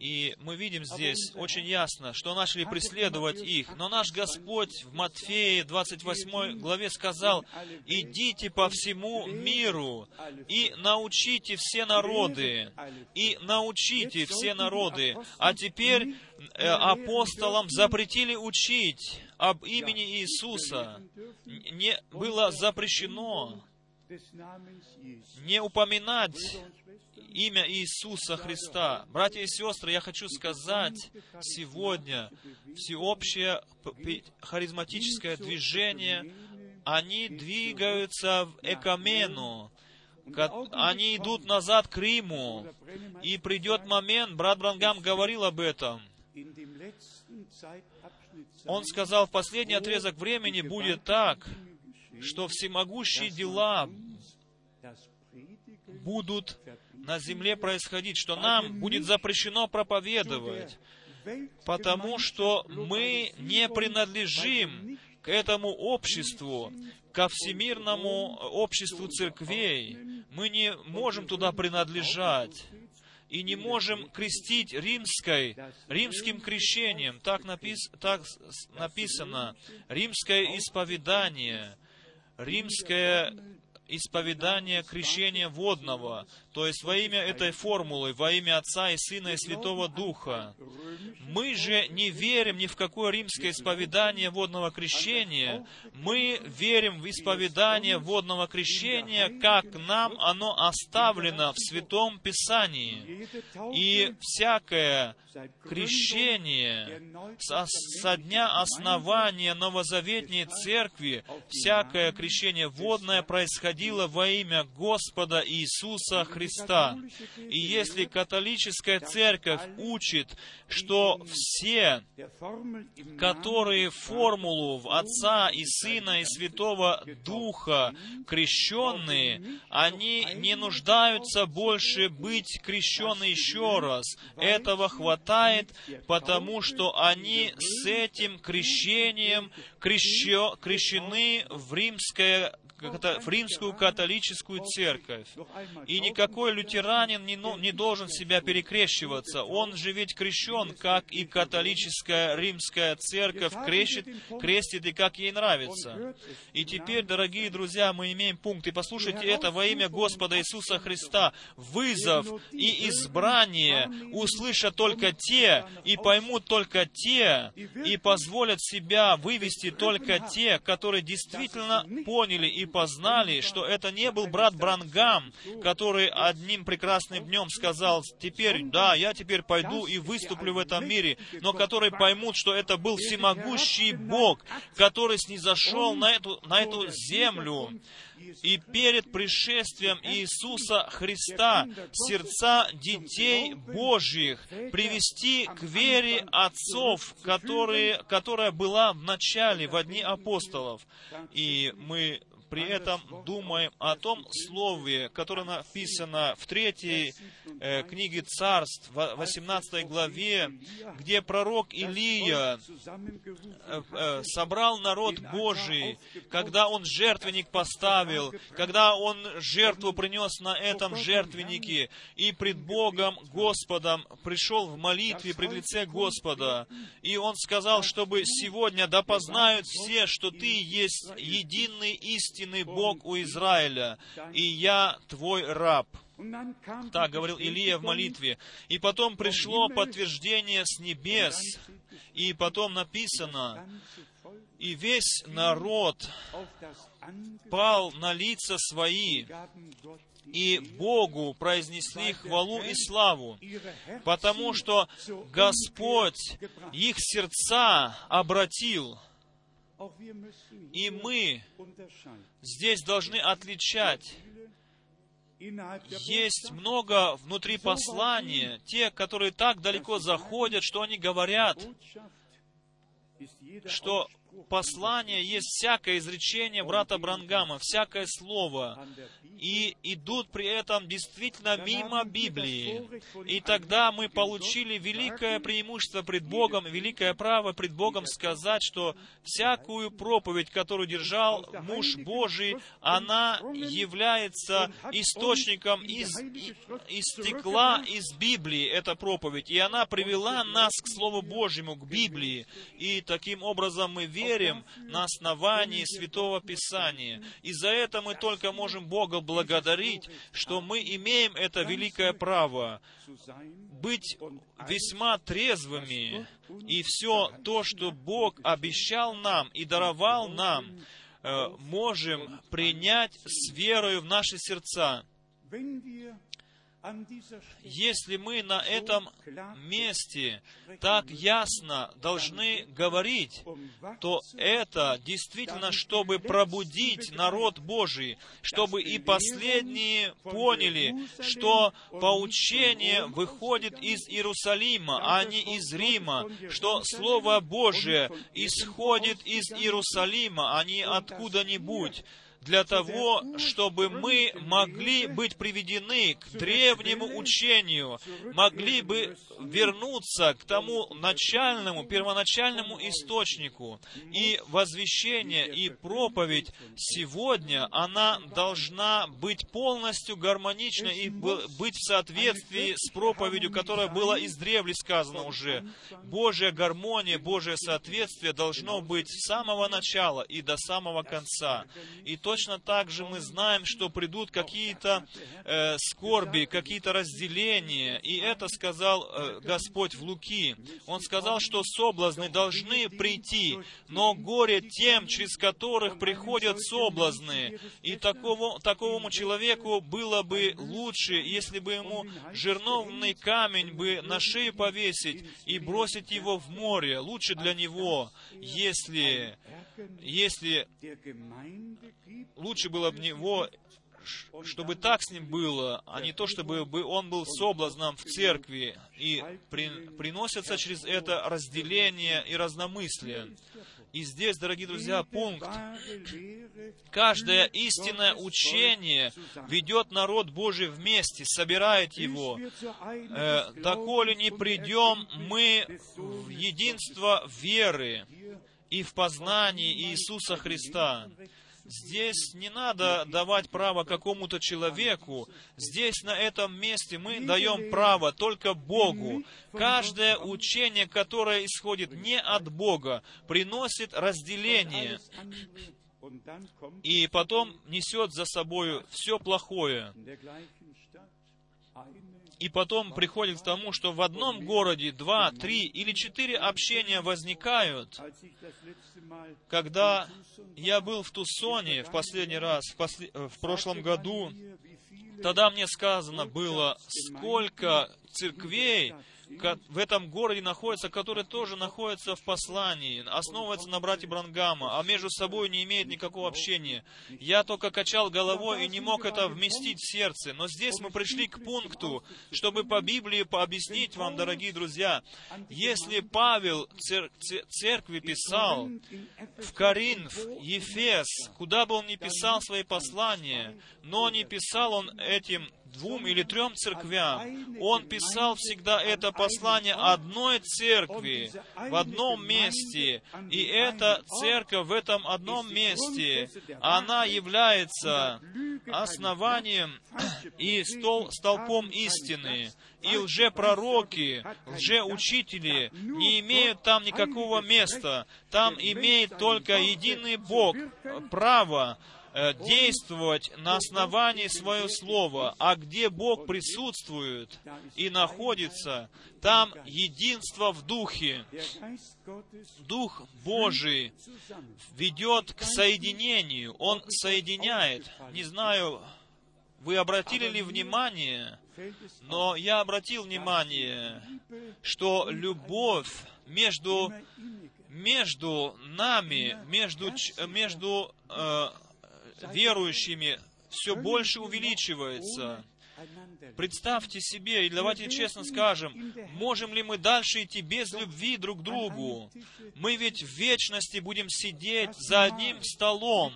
и мы видим здесь очень ясно, что начали преследовать их. Но наш Господь в Матфея 28 главе сказал, «Идите по всему миру и научите все народы, и научите все народы». А теперь э, апостолам запретили учить об имени Иисуса. Не было запрещено не упоминать имя Иисуса Христа. Братья и сестры, я хочу сказать сегодня, всеобщее харизматическое движение, они двигаются в Экамену, они идут назад к Риму, и придет момент, брат Брангам говорил об этом, он сказал, в последний отрезок времени будет так, что всемогущие дела будут на земле происходить, что нам будет запрещено проповедовать, потому что мы не принадлежим к этому обществу, ко всемирному обществу церквей. Мы не можем туда принадлежать и не можем крестить римской, римским крещением. Так, напис, так написано. Римское исповедание, римское исповедание крещения водного, то есть во имя этой формулы, во имя Отца и Сына и Святого Духа. Мы же не верим ни в какое римское исповедание водного крещения. Мы верим в исповедание водного крещения, как нам оно оставлено в Святом Писании. И всякое крещение со, со дня основания новозаветней церкви, всякое крещение водное происходило во имя Господа Иисуса Христа Христа. И если католическая церковь учит, что все, которые формулу в Отца и Сына и Святого Духа крещенные, они не нуждаются больше быть крещены еще раз. Этого хватает, потому что они с этим крещением крещены в римское в римскую католическую церковь. И никакой лютеранин не, ну, не должен себя перекрещиваться. Он же ведь крещен, как и католическая римская церковь крестит, крестит и как ей нравится. И теперь, дорогие друзья, мы имеем пункт. И послушайте это во имя Господа Иисуса Христа. Вызов и избрание услышат только те, и поймут только те, и позволят себя вывести только те, которые действительно поняли и познали, что это не был брат Брангам, который одним прекрасным днем сказал, теперь, да, я теперь пойду и выступлю в этом мире, но которые поймут, что это был всемогущий Бог, который снизошел на эту, на эту землю, и перед пришествием Иисуса Христа сердца детей Божьих привести к вере отцов, которые, которая была в начале, в дни апостолов. И мы при этом думаем о том слове, которое написано в третьей э, книге Царств, 18 главе, где пророк Илия э, э, собрал народ Божий, когда он жертвенник поставил, когда он жертву принес на этом жертвеннике, и пред Богом Господом пришел в молитве пред лице Господа, и он сказал, чтобы сегодня да познают все, что Ты есть единый истинный истинный Бог у Израиля, и я твой раб. Так говорил Илия в молитве. И потом пришло подтверждение с небес, и потом написано, и весь народ пал на лица свои, и Богу произнесли хвалу и славу, потому что Господь их сердца обратил и мы здесь должны отличать. Есть много внутри послания, те, которые так далеко заходят, что они говорят, что послание есть всякое изречение брата Брангама, всякое слово, и идут при этом действительно мимо Библии. И тогда мы получили великое преимущество пред Богом, великое право пред Богом сказать, что всякую проповедь, которую держал муж Божий, она является источником из, из стекла из Библии, эта проповедь. И она привела нас к Слову Божьему, к Библии. И таким образом мы верим на основании Святого Писания. И за это мы только можем Бога благодарить, что мы имеем это великое право быть весьма трезвыми, и все то, что Бог обещал нам и даровал нам, э, можем принять с верою в наши сердца. Если мы на этом месте так ясно должны говорить, то это действительно, чтобы пробудить народ Божий, чтобы и последние поняли, что поучение выходит из Иерусалима, а не из Рима, что Слово Божие исходит из Иерусалима, а не откуда-нибудь для того, чтобы мы могли быть приведены к древнему учению, могли бы вернуться к тому начальному, первоначальному источнику. И возвещение и проповедь сегодня, она должна быть полностью гармонична и быть в соответствии с проповедью, которая была издревле сказана уже. Божья гармония, Божье соответствие должно быть с самого начала и до самого конца. И то, точно так же мы знаем, что придут какие-то э, скорби, какие-то разделения. И это сказал э, Господь в Луки. Он сказал, что соблазны должны прийти, но горе тем, через которых приходят соблазны. И такого, таковому человеку было бы лучше, если бы ему жирновный камень бы на шею повесить и бросить его в море. Лучше для него, если, если лучше было бы него, чтобы так с ним было, а не то, чтобы он был соблазном в церкви. И при, приносятся через это разделение и разномыслие. И здесь, дорогие друзья, пункт. Каждое истинное учение ведет народ Божий вместе, собирает его. Э, доколе не придем мы в единство веры и в познании Иисуса Христа. Здесь не надо давать право какому-то человеку. Здесь, на этом месте, мы даем право только Богу. Каждое учение, которое исходит не от Бога, приносит разделение и потом несет за собой все плохое. И потом приходит к тому, что в одном городе два, три или четыре общения возникают. Когда я был в Тусоне в последний раз, в, после, э, в прошлом году, тогда мне сказано было, сколько церквей в этом городе находятся, которые тоже находятся в послании, основываются на брате Брангама, а между собой не имеют никакого общения. Я только качал головой и не мог это вместить в сердце. Но здесь мы пришли к пункту, чтобы по Библии пообъяснить вам, дорогие друзья, если Павел цер- церкви писал в Коринф, Ефес, куда бы он ни писал свои послания, но не писал он этим двум или трем церквям. Он писал всегда это послание одной церкви в одном месте. И эта церковь в этом одном месте, она является основанием и стол, столпом истины. И лжепророки, лжеучители не имеют там никакого места. Там имеет только единый Бог право действовать на основании своего слова, а где Бог присутствует и находится, там единство в Духе. Дух Божий ведет к соединению, Он соединяет. Не знаю, вы обратили ли внимание, но я обратил внимание, что любовь между, между нами, между, между э, верующими все больше увеличивается. Представьте себе, и давайте честно скажем, можем ли мы дальше идти без любви друг к другу? Мы ведь в вечности будем сидеть за одним столом.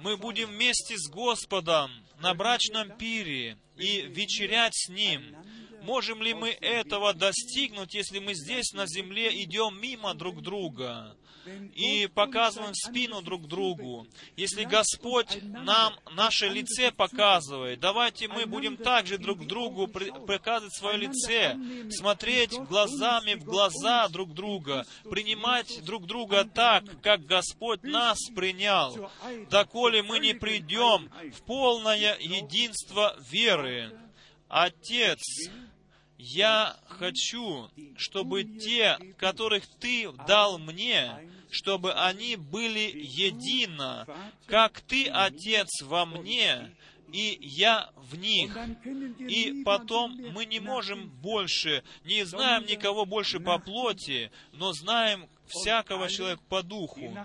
Мы будем вместе с Господом на брачном пире и вечерять с Ним. Можем ли мы этого достигнуть, если мы здесь на земле идем мимо друг друга? И показываем спину друг другу. Если Господь нам наше лице показывает, давайте мы будем также друг другу показывать свое лице, смотреть глазами в глаза друг друга, принимать друг друга так, как Господь нас принял, доколе мы не придем в полное единство веры. Отец, я хочу, чтобы те, которых Ты дал мне, чтобы они были едино, как Ты, Отец, во мне, и я в них. И потом мы не можем больше, не знаем никого больше по плоти, но знаем всякого человека по духу.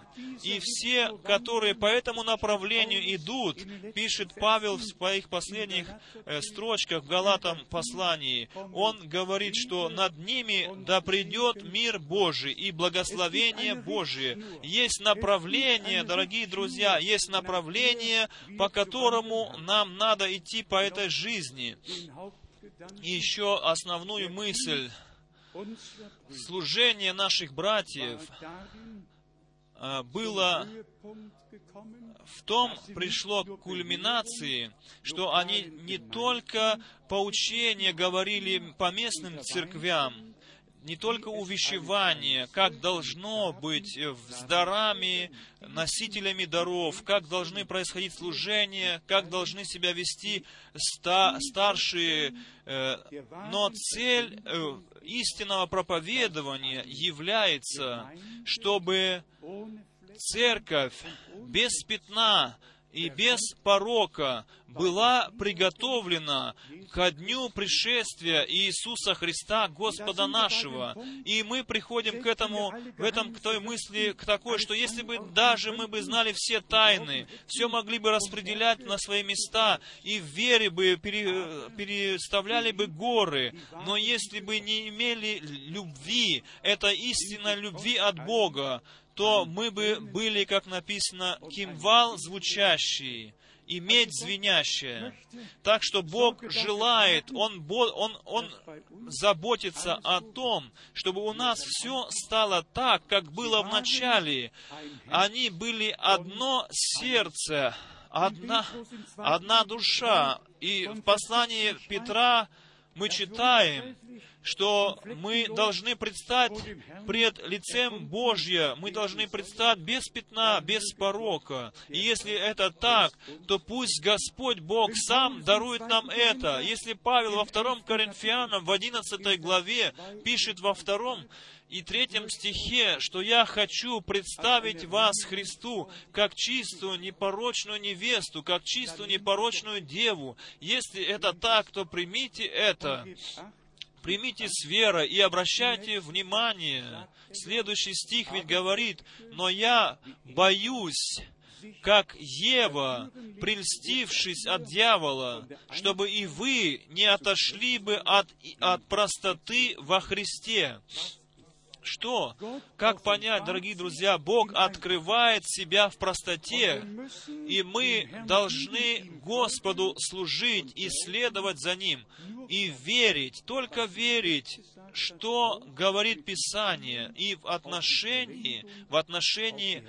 И все, которые по этому направлению идут, пишет Павел в своих последних э, строчках в Галатам послании, он говорит, что над ними да придет мир Божий и благословение Божие. Есть направление, дорогие друзья, есть направление, по которому нам надо идти по этой жизни. И еще основную мысль служение наших братьев а, было в том пришло к кульминации, что они не только поучения говорили по местным церквям, не только увещевание, как должно быть с дарами, носителями даров, как должны происходить служения, как должны себя вести ста, старшие, э, но цель э, истинного проповедования является, чтобы церковь без пятна и без порока была приготовлена ко дню пришествия Иисуса Христа, Господа нашего. И мы приходим к этому, в этом, к той мысли, к такой, что если бы даже мы бы знали все тайны, все могли бы распределять на свои места, и в вере бы пере, переставляли бы горы, но если бы не имели любви, это истинной любви от Бога, то мы бы были, как написано, кимвал звучащий, и медь звенящая. Так что Бог желает, Он, Он, Он заботится о том, чтобы у нас все стало так, как было в начале. Они были одно сердце, одна, одна душа. И в послании Петра мы читаем, что мы должны предстать пред лицем Божье, мы должны предстать без пятна, без порока. И если это так, то пусть Господь Бог сам дарует нам это. Если Павел во втором Коринфянам в 11 главе пишет во втором и третьем стихе, что я хочу представить вас Христу как чистую, непорочную невесту, как чистую, непорочную деву. Если это так, то примите это примите с верой и обращайте внимание. Следующий стих ведь говорит, «Но я боюсь, как Ева, прельстившись от дьявола, чтобы и вы не отошли бы от, от простоты во Христе». Что? Как понять, дорогие друзья, Бог открывает себя в простоте, и мы должны Господу служить и следовать за Ним, и верить, только верить, что говорит Писание, и в отношении, в отношении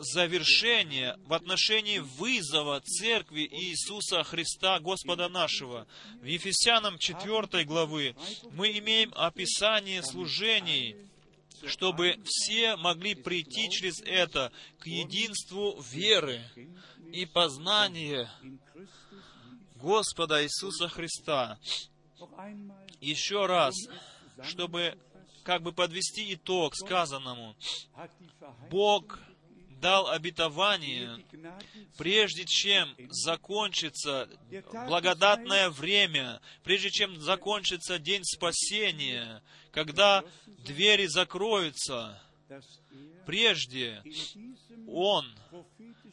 завершение в отношении вызова Церкви Иисуса Христа, Господа нашего. В Ефесянам 4 главы мы имеем описание служений, чтобы все могли прийти через это к единству веры и познания Господа Иисуса Христа. Еще раз, чтобы как бы подвести итог сказанному. Бог дал обетование, прежде чем закончится благодатное время, прежде чем закончится день спасения, когда двери закроются, Прежде Он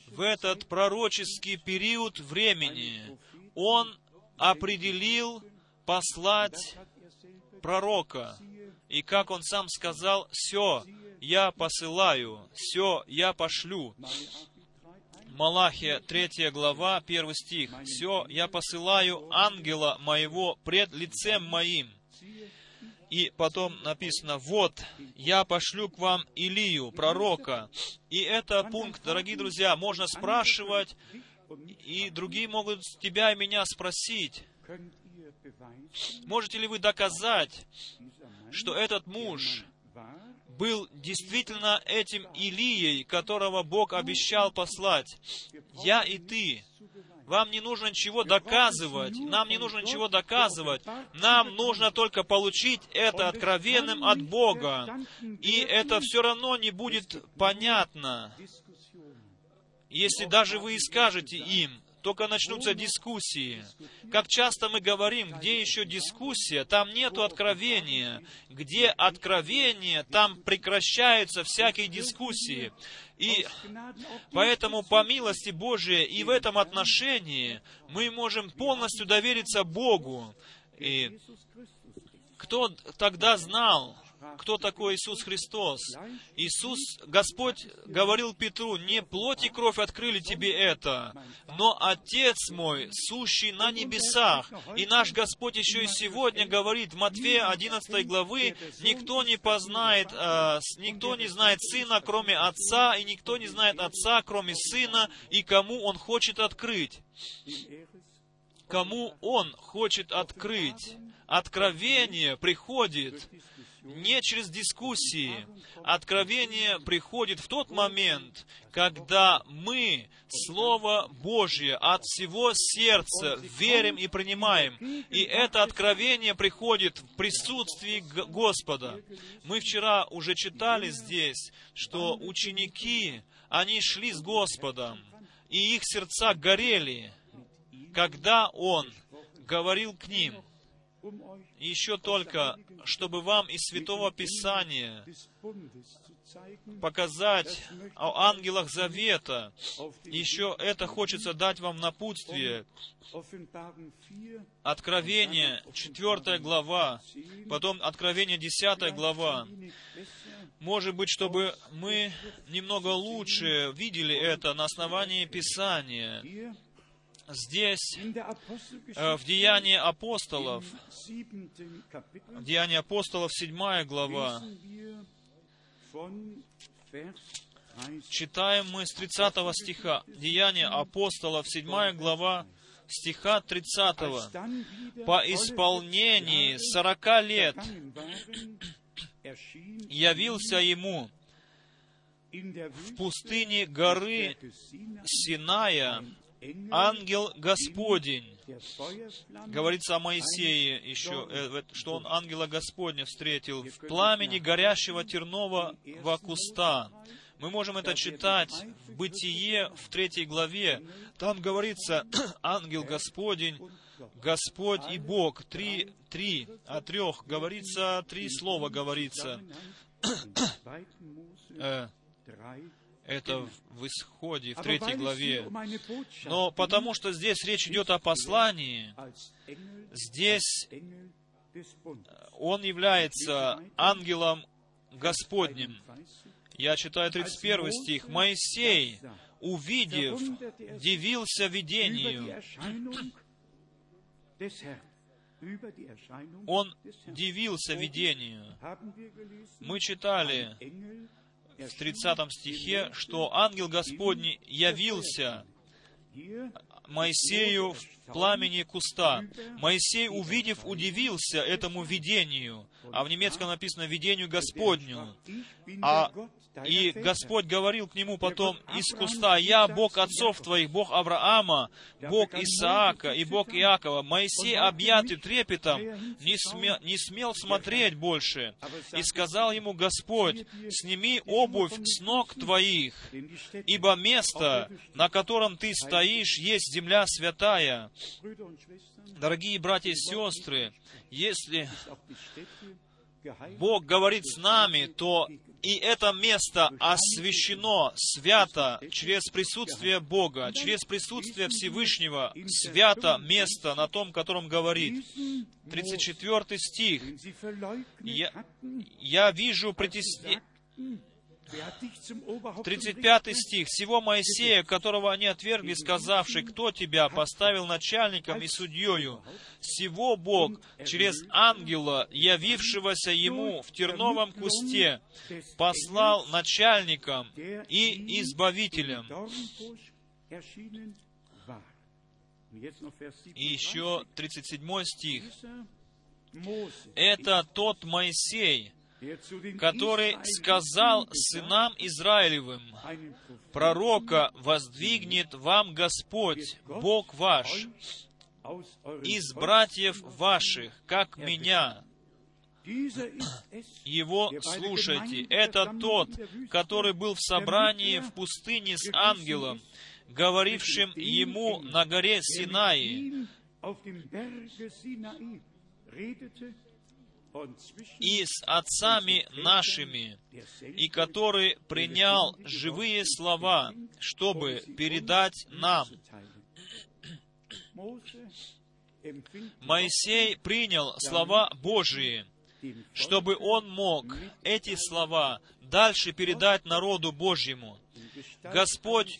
в этот пророческий период времени, Он определил послать пророка. И как он сам сказал, «Все, я посылаю, все, я пошлю». Малахия, 3 глава, 1 стих. «Все, я посылаю ангела моего пред лицем моим». И потом написано, «Вот, я пошлю к вам Илию, пророка». И это пункт, дорогие друзья, можно спрашивать, и другие могут тебя и меня спросить, можете ли вы доказать, что этот муж был действительно этим Илией, которого Бог обещал послать. Я и ты. Вам не нужно ничего доказывать. Нам не нужно ничего доказывать. Нам нужно только получить это откровенным от Бога. И это все равно не будет понятно, если даже вы и скажете им, только начнутся дискуссии. Как часто мы говорим, где еще дискуссия, там нету откровения. Где откровение, там прекращаются всякие дискуссии. И поэтому, по милости Божией, и в этом отношении мы можем полностью довериться Богу. И кто тогда знал, кто такой Иисус Христос. Иисус, Господь говорил Петру, не плоть и кровь открыли тебе это, но Отец мой, сущий на небесах. И наш Господь еще и сегодня говорит в Матфея 11 главы, никто не познает, э, никто не знает Сына, кроме Отца, и никто не знает Отца, кроме Сына, и кому Он хочет открыть. Кому Он хочет открыть. Откровение приходит не через дискуссии. Откровение приходит в тот момент, когда мы Слово Божье от всего сердца верим и принимаем. И это откровение приходит в присутствии Господа. Мы вчера уже читали здесь, что ученики, они шли с Господом, и их сердца горели, когда Он говорил к ним – еще только, чтобы вам из Святого Писания показать о ангелах Завета. Еще это хочется дать вам напутствие. Откровение, 4 глава, потом Откровение, 10 глава. Может быть, чтобы мы немного лучше видели это на основании Писания здесь, э, в Деянии апостолов, в Деянии апостолов, 7 глава, читаем мы с 30 стиха, Деяния апостолов, 7 глава, стиха 30. «По исполнении сорока лет явился ему в пустыне горы Синая ангел Господень. Говорится о Моисее еще, э, что он ангела Господня встретил в пламени горящего тернового куста. Мы можем это читать в Бытие в третьей главе. Там говорится, [CLEARS THROAT] ангел Господень, Господь и Бог. Три, три, о трех говорится, три слова говорится. [CLEARS THROAT] Э, это в Исходе, в третьей главе. Но потому что здесь речь идет о послании, здесь он является ангелом Господним. Я читаю 31 стих. «Моисей, увидев, дивился видению». Он дивился видению. Мы читали, в 30 стихе, что ангел Господний явился Моисею в пламени куста. Моисей, увидев, удивился этому видению, а в немецком написано «видению Господню». А и Господь говорил к нему потом из куста, «Я Бог отцов твоих, Бог Авраама, Бог Исаака и Бог Иакова». Моисей, объятый трепетом, не, сме, не смел смотреть больше. И сказал ему Господь, «Сними обувь с ног твоих, ибо место, на котором ты стоишь, есть земля святая». Дорогие братья и сестры, если Бог говорит с нами, то И это место освящено свято через присутствие Бога, через присутствие Всевышнего, свято место на том, котором говорит. 34 стих. Я, я вижу притеснение 35 стих. «Всего Моисея, которого они отвергли, сказавший, кто тебя поставил начальником и судьею, всего Бог через ангела, явившегося ему в терновом кусте, послал начальником и избавителем». И еще 37 стих. «Это тот Моисей, который сказал сынам Израилевым, «Пророка воздвигнет вам Господь, Бог ваш, из братьев ваших, как меня». Его слушайте. Это тот, который был в собрании в пустыне с ангелом, говорившим ему на горе Синаи, и с отцами нашими, и который принял живые слова, чтобы передать нам. Моисей принял слова Божии, чтобы он мог эти слова дальше передать народу Божьему. Господь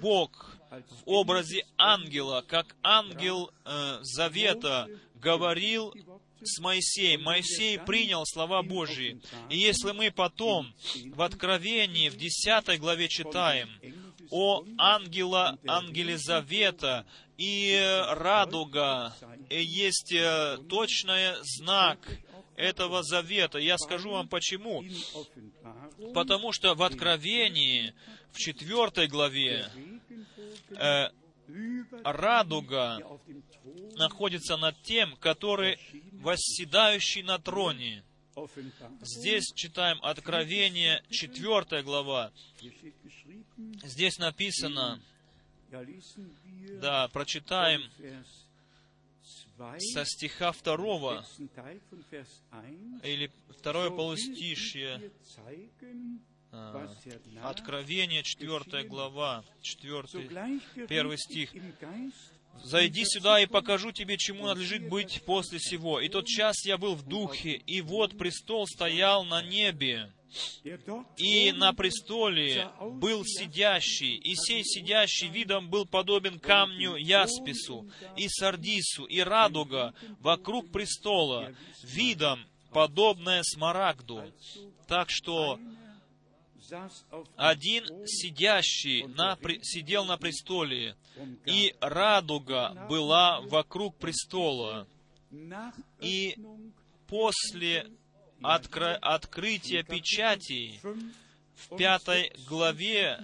Бог в образе ангела, как ангел э, завета, говорил с Моисеем. Моисей принял слова Божьи. И если мы потом в Откровении, в 10 главе читаем о ангела, ангеле Завета и радуга, есть э, точный знак этого завета. Я скажу вам почему. Потому что в Откровении, в 4 главе, э, радуга находится над тем, который восседающий на троне. Здесь читаем Откровение, 4 глава. Здесь написано, да, прочитаем со стиха 2 или второе полустишье, Откровение, 4 глава, 4, 1 стих. «Зайди сюда, и покажу тебе, чему надлежит быть после сего. И тот час я был в духе, и вот престол стоял на небе, и на престоле был сидящий, и сей сидящий видом был подобен камню яспису, и сардису, и радуга вокруг престола, видом подобное смарагду. Так что один сидящий на, сидел на престоле, и радуга была вокруг престола. И после откро- открытия печатей в пятой главе,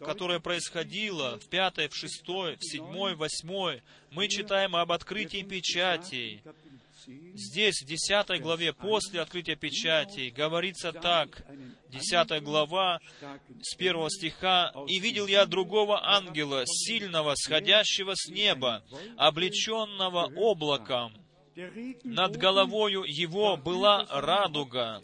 которая происходила в пятой, в шестой, в седьмой, восьмой, мы читаем об открытии печатей. Здесь, в десятой главе, после открытия печатей, говорится так, десятая глава, с первого стиха, «И видел я другого ангела, сильного, сходящего с неба, облеченного облаком. Над головою его была радуга,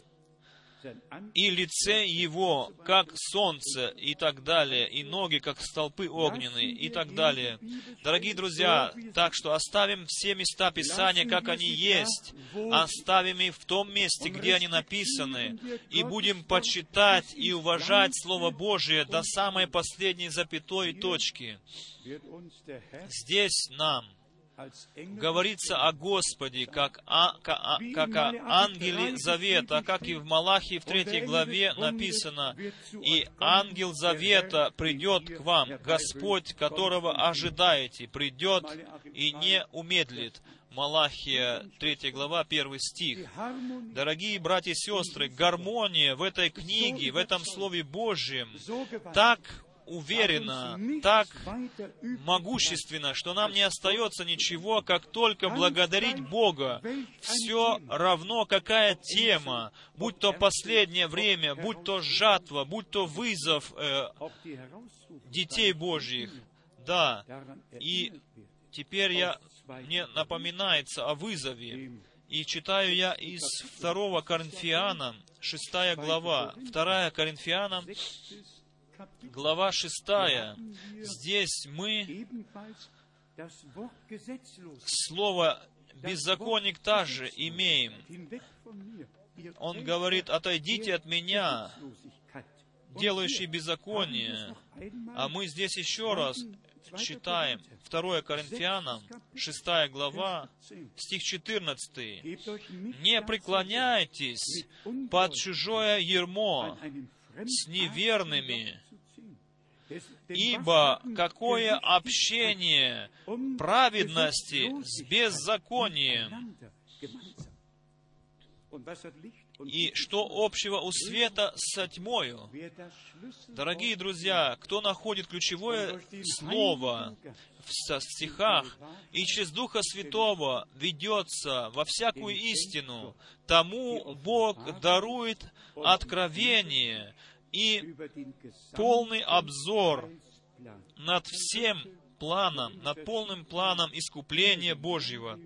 и лице его, как солнце, и так далее, и ноги, как столпы огненные, и так далее. Дорогие друзья, так что оставим все места Писания, как они есть, оставим их в том месте, где они написаны, и будем почитать и уважать Слово Божие до самой последней запятой точки. Здесь нам говорится о Господе, как как, о, как о ангеле Завета, как и в Малахии в третьей главе написано, «И ангел Завета придет к вам, Господь, которого ожидаете, придет и не умедлит». Малахия, 3 глава, 1 стих. Дорогие братья и сестры, гармония в этой книге, в этом Слове Божьем так уверенно, так могущественно, что нам не остается ничего, как только благодарить Бога. Все равно, какая тема, будь то последнее время, будь то жатва, будь то вызов э, детей Божьих. Да, и теперь я, мне напоминается о вызове. И читаю я из 2 Коринфянам, 6 глава. 2 Коринфянам, глава 6. Здесь мы слово «беззаконник» также имеем. Он говорит, «Отойдите от меня, делающий беззаконие». А мы здесь еще раз читаем 2 Коринфянам, 6 глава, стих 14. «Не преклоняйтесь под чужое ермо с неверными, ибо какое общение праведности с беззаконием, и что общего у света со тьмою? Дорогие друзья, кто находит ключевое слово в стихах и через Духа Святого ведется во всякую истину, тому Бог дарует откровение и полный обзор над всем планом, над полным планом искупления Божьего.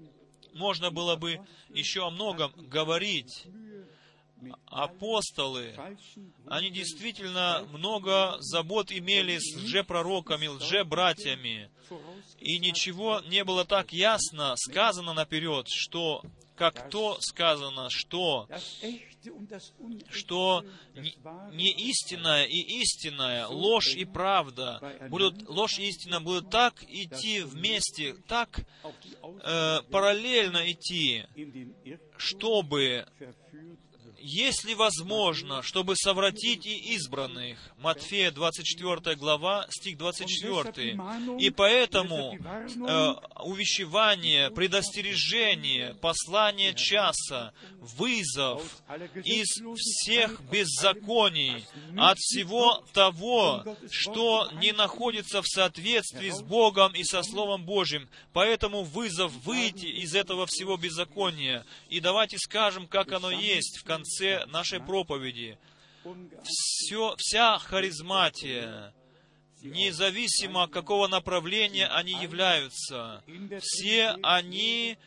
Можно было бы еще о многом говорить, апостолы, они действительно много забот имели с лжепророками, лжебратьями, и ничего не было так ясно сказано наперед, что как то сказано, что что не истинная и истинная, ложь и правда, будут, ложь и истина будут так идти вместе, так э, параллельно идти, чтобы если возможно, чтобы совратить и избранных. Матфея 24 глава, стих 24. И поэтому э, увещевание, предостережение, послание часа, вызов из всех беззаконий, от всего того, что не находится в соответствии с Богом и со Словом Божьим. Поэтому вызов выйти из этого всего беззакония. И давайте скажем, как оно есть в конце конце нашей проповеди. Все, вся харизматия, независимо какого направления они являются, все они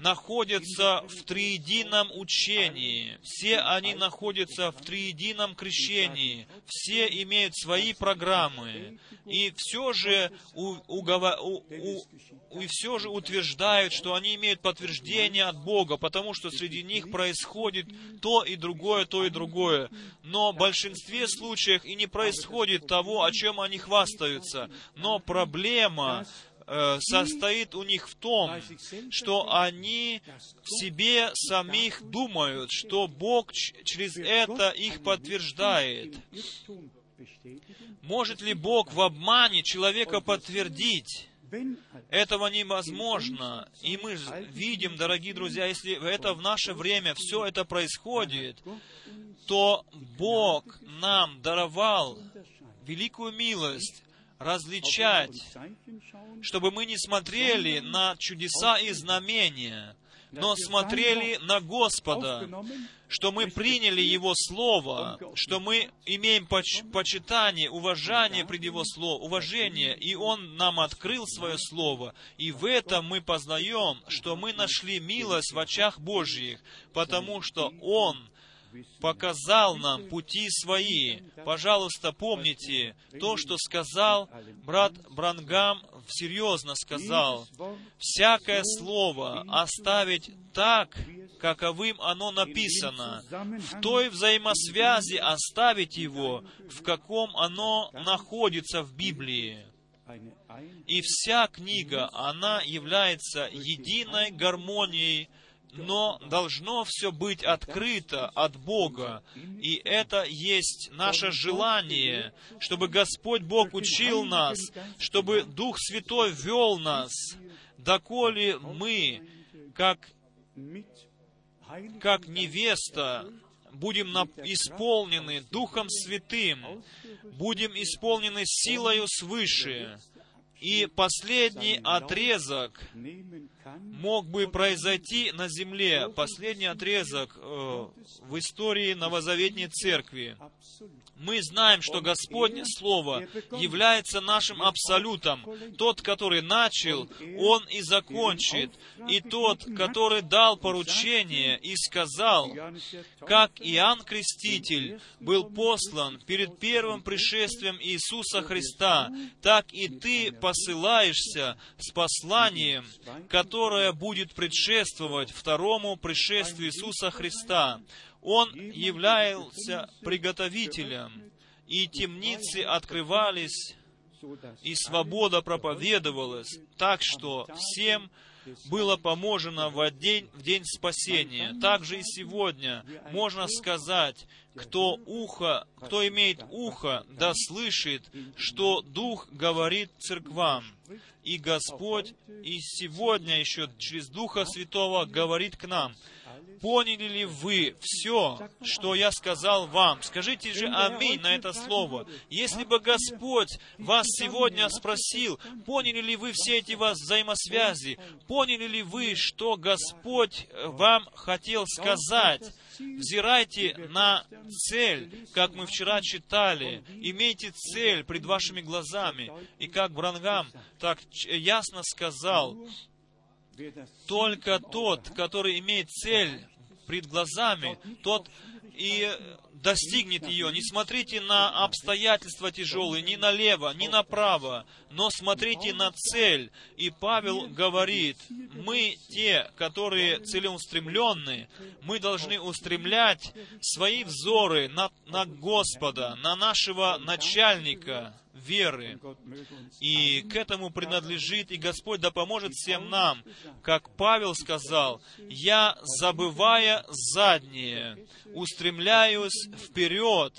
находятся в триедином учении, все они находятся в триедином крещении, все имеют свои программы, и все же, у, угова, у, у, и все же утверждают, что они имеют подтверждение от Бога, потому что среди них происходит то и другое, то и другое. Но в большинстве случаев и не происходит того, о чем они хвастаются. Но проблема состоит у них в том, что они себе самих думают, что Бог через это их подтверждает. Может ли Бог в обмане человека подтвердить? Этого невозможно. И мы видим, дорогие друзья, если это в наше время все это происходит, то Бог нам даровал великую милость различать, чтобы мы не смотрели на чудеса и знамения, но смотрели на Господа, что мы приняли Его Слово, что мы имеем поч почитание, уважение пред Его Слово, уважение, и Он нам открыл Свое Слово, и в этом мы познаем, что мы нашли милость в очах Божьих, потому что Он показал нам пути свои. Пожалуйста, помните то, что сказал брат Брангам, серьезно сказал. Всякое слово оставить так, каковым оно написано. В той взаимосвязи оставить его, в каком оно находится в Библии. И вся книга, она является единой гармонией но должно все быть открыто от Бога. И это есть наше желание, чтобы Господь Бог учил нас, чтобы Дух Святой вел нас, доколе мы, как, как невеста, будем исполнены Духом Святым, будем исполнены силою свыше. И последний отрезок мог бы произойти на земле, последний отрезок э, в истории Новозаветней Церкви. Мы знаем, что Господне Слово является нашим абсолютом. Тот, который начал, Он и закончит. И тот, который дал поручение и сказал, как Иоанн Креститель был послан перед первым пришествием Иисуса Христа, так и ты посылаешься с посланием, которое будет предшествовать второму пришествию Иисуса Христа. Он являлся приготовителем, и темницы открывались, и свобода проповедовалась, так что всем было поможено в день, в день спасения. Также и сегодня можно сказать, кто ухо, кто имеет ухо, да слышит, что Дух говорит церквам. И Господь и сегодня еще через Духа Святого говорит к нам – Поняли ли вы все, что я сказал вам? Скажите же аминь на это слово. Если бы Господь вас сегодня спросил, поняли ли вы все эти вас взаимосвязи? Поняли ли вы, что Господь вам хотел сказать? Взирайте на цель, как мы вчера читали. Имейте цель пред вашими глазами. И как Брангам так ясно сказал, только тот, который имеет цель пред глазами, тот и достигнет ее. Не смотрите на обстоятельства тяжелые, ни налево, ни направо, но смотрите на цель. И Павел говорит, мы те, которые целеустремленные, мы должны устремлять свои взоры на, на Господа, на нашего начальника, веры. И к этому принадлежит и Господь да поможет всем нам. Как Павел сказал, «Я, забывая заднее, устремляюсь вперед,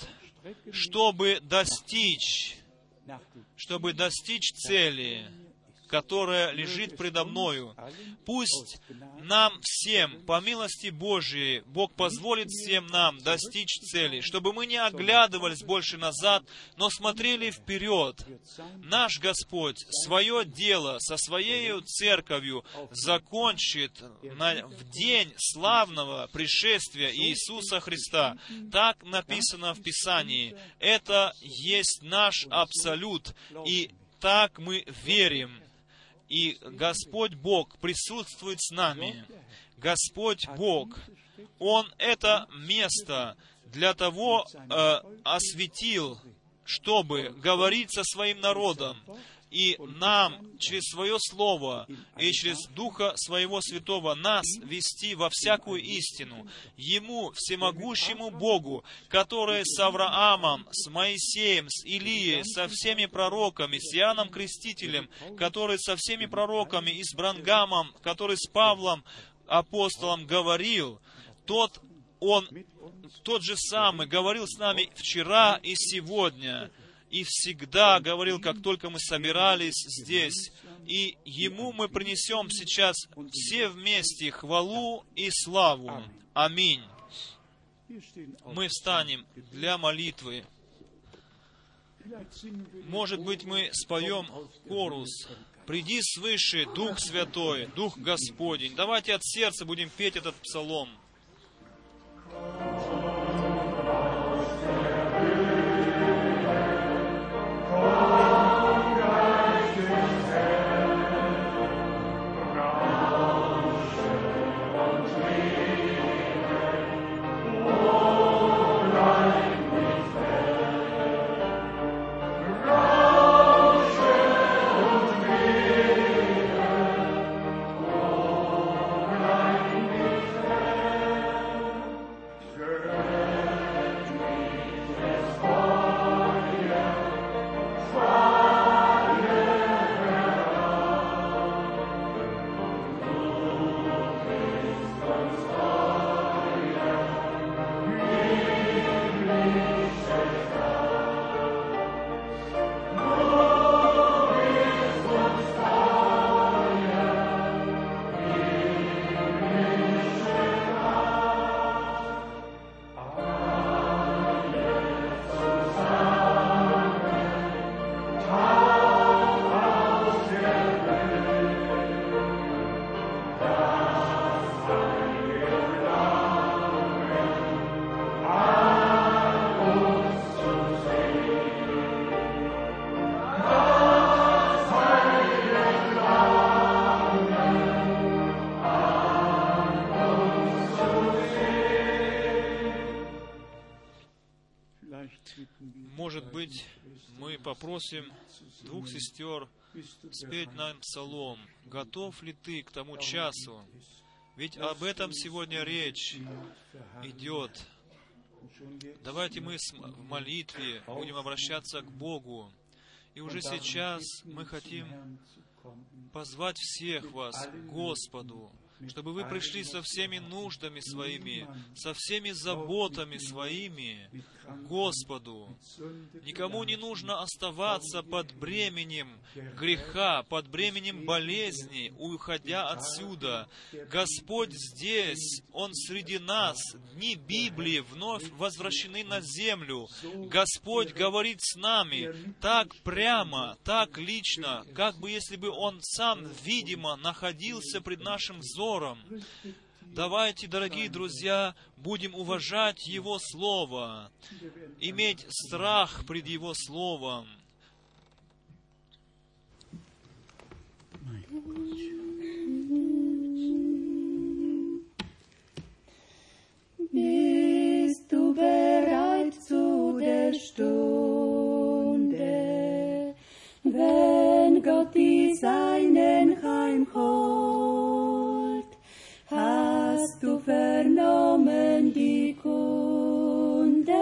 чтобы достичь, чтобы достичь цели, которая лежит предо мною. Пусть нам всем, по милости Божией, Бог позволит всем нам достичь цели, чтобы мы не оглядывались больше назад, но смотрели вперед. Наш Господь свое дело со Своей церковью закончит на, в день славного пришествия Иисуса Христа. Так написано в Писании. Это есть наш абсолют, и так мы верим. И Господь Бог присутствует с нами. Господь Бог, Он это место для того э, осветил, чтобы говорить со своим народом, и нам через свое Слово и через Духа Своего Святого нас вести во всякую истину. Ему, всемогущему Богу, который с Авраамом, с Моисеем, с Илией, со всеми пророками, с Иоанном Крестителем, который со всеми пророками, и с Брангамом, который с Павлом, апостолом, говорил, тот он тот же самый говорил с нами вчера и сегодня и всегда говорил, как только мы собирались здесь. И Ему мы принесем сейчас все вместе хвалу и славу. Аминь. Мы встанем для молитвы. Может быть, мы споем корус. «Приди свыше, Дух Святой, Дух Господень». Давайте от сердца будем петь этот псалом. Amen. Сестер спеть нам псалом. Готов ли ты к тому часу? Ведь об этом сегодня речь идет. Давайте мы в молитве будем обращаться к Богу. И уже сейчас мы хотим позвать всех вас к Господу, чтобы вы пришли со всеми нуждами своими, со всеми заботами своими к Господу. Никому не нужно оставаться под бременем греха, под бременем болезни, уходя отсюда. Господь здесь, Он среди нас. Дни Библии вновь возвращены на землю. Господь говорит с нами так прямо, так лично, как бы если бы Он сам, видимо, находился пред нашим взором. Давайте, дорогие друзья, будем уважать Его Слово, иметь страх пред Его Словом. Bist du bereit zu der Stunde, wenn Gott die Seinen heimholt? Du vernommen die Kunde,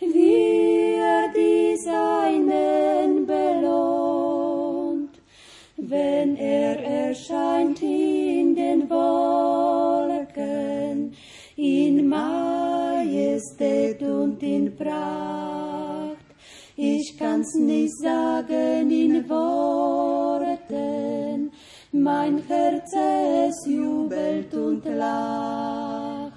wie er die Seinen belohnt, wenn er erscheint in den Wolken, in Majestät und in Pracht. Ich kann's nicht sagen in Worten, mein Herz es jubelt und lacht.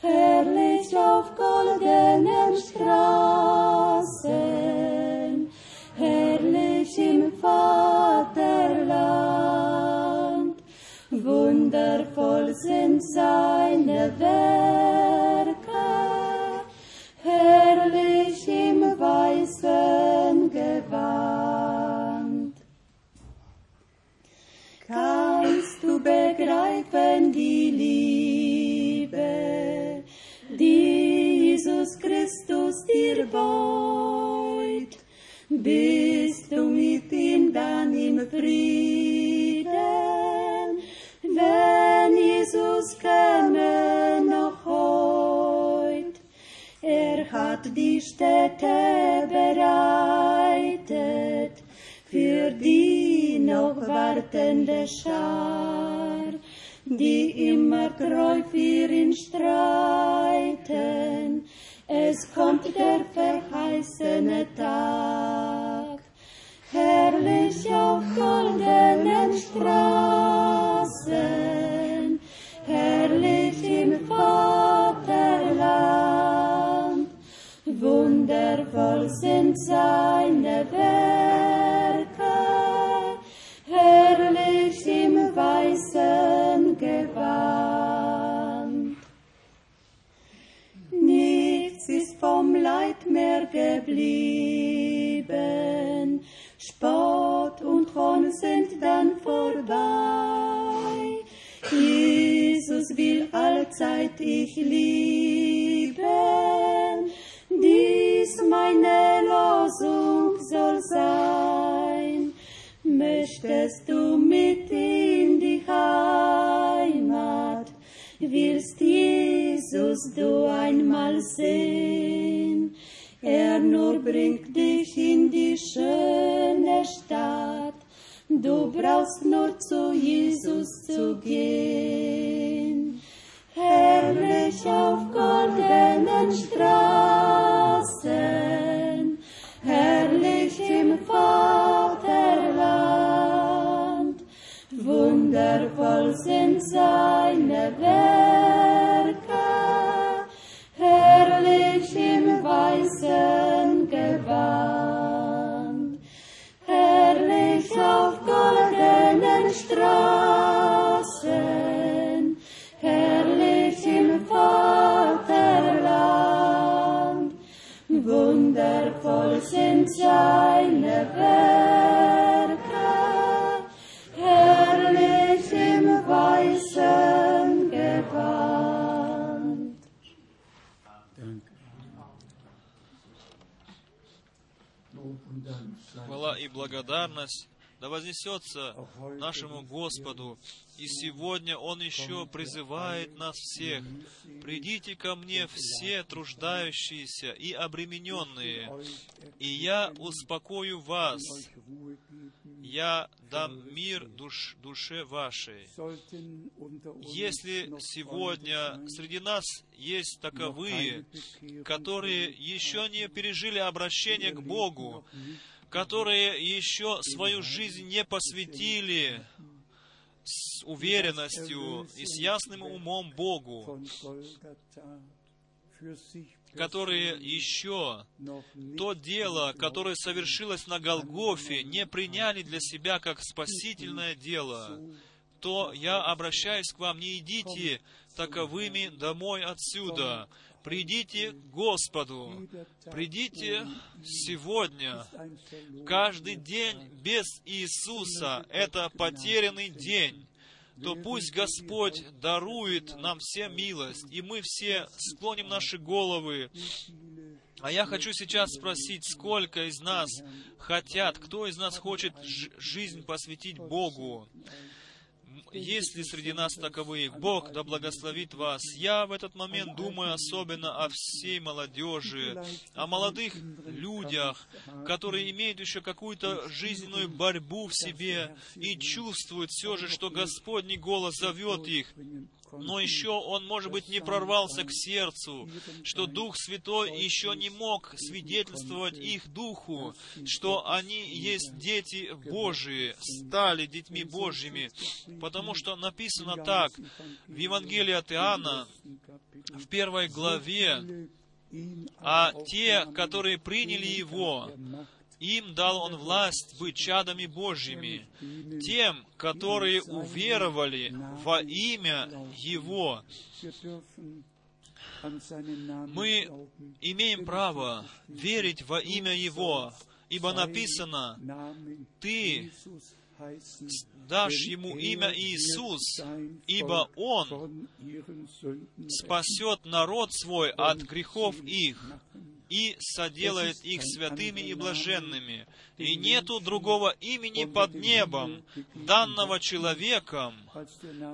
Herrlich auf goldenen Straßen, herrlich im Vaterland, wundervoll sind seine Werke, herrlich im weißen Kannst du begreifen die Liebe, die Jesus Christus dir beut? Bist du mit ihm dann im Frieden, wenn Jesus käme noch heut? Er hat die Städte bereitet für die noch wartende Schar, die immer treu für ihn streiten. Es kommt der verheißene Tag, herrlich auf goldenen Straßen, herrlich im Vaterland. Wundervoll sind seine Werke, weißen Gewand. Nichts ist vom Leid mehr geblieben, Spott und Hohn sind dann vorbei. Jesus will allzeit ich lieben, dies meine Losung soll sein. Möchtest du mit in die Heimat, willst Jesus du einmal sehen? Er nur bringt dich in die schöne Stadt, du brauchst nur zu Jesus zu gehen. Herrlich auf goldenen Straßen, herrlich im Vaterland, wundervoll sind seine Werke, herrlich im weißen Gewand, herrlich auf goldenen Straßen, herrlich im Vaterland, wundervoll sind seine Werke, Хвала и благодарность да вознесется нашему Господу. И сегодня Он еще призывает нас всех. «Придите ко мне все труждающиеся и обремененные, и я успокою вас. Я дам мир душ, душе вашей». Если сегодня среди нас есть таковые, которые еще не пережили обращение к Богу, которые еще свою жизнь не посвятили с уверенностью и с ясным умом Богу, которые еще то дело, которое совершилось на Голгофе, не приняли для себя как спасительное дело, то я обращаюсь к вам, не идите таковыми домой отсюда, Придите к Господу. Придите сегодня. Каждый день без Иисуса — это потерянный день то пусть Господь дарует нам всем милость, и мы все склоним наши головы. А я хочу сейчас спросить, сколько из нас хотят, кто из нас хочет жизнь посвятить Богу? Есть ли среди нас таковые? Бог да благословит вас. Я в этот момент думаю особенно о всей молодежи, о молодых людях, которые имеют еще какую-то жизненную борьбу в себе и чувствуют все же, что Господний голос зовет их но еще он, может быть, не прорвался к сердцу, что Дух Святой еще не мог свидетельствовать их Духу, что они есть дети Божии, стали детьми Божьими, потому что написано так в Евангелии от Иоанна, в первой главе, а те, которые приняли Его, им дал Он власть быть чадами Божьими, тем, которые уверовали во имя Его. Мы имеем право верить во имя Его, ибо написано, «Ты дашь ему имя Иисус, ибо Он спасет народ свой от грехов их и соделает их святыми и блаженными. И нету другого имени под небом, данного человеком,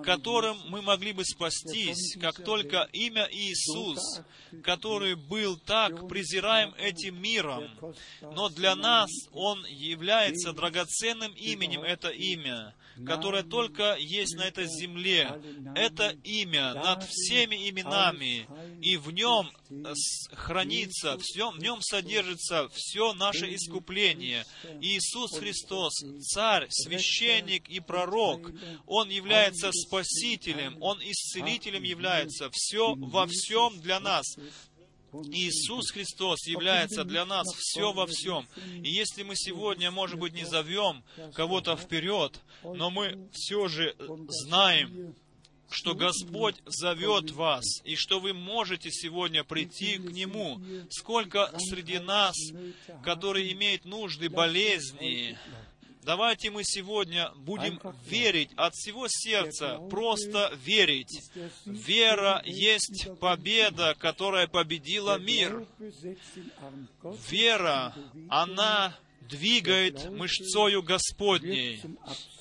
которым мы могли бы спастись, как только имя Иисус, который был так презираем этим миром. Но для нас Он является драгоценным именем, это имя которое только есть на этой земле. Это имя над всеми именами, и в нем хранится, все, в нем содержится все наше искупление. Иисус Христос, Царь, Священник и Пророк, Он является Спасителем, Он Исцелителем является, все во всем для нас. Иисус Христос является для нас все во всем. И если мы сегодня, может быть, не зовем кого-то вперед, но мы все же знаем, что Господь зовет вас, и что вы можете сегодня прийти к Нему. Сколько среди нас, которые имеют нужды, болезни, Давайте мы сегодня будем верить от всего сердца, просто верить. Вера есть победа, которая победила мир. Вера, она двигает мышцою Господней.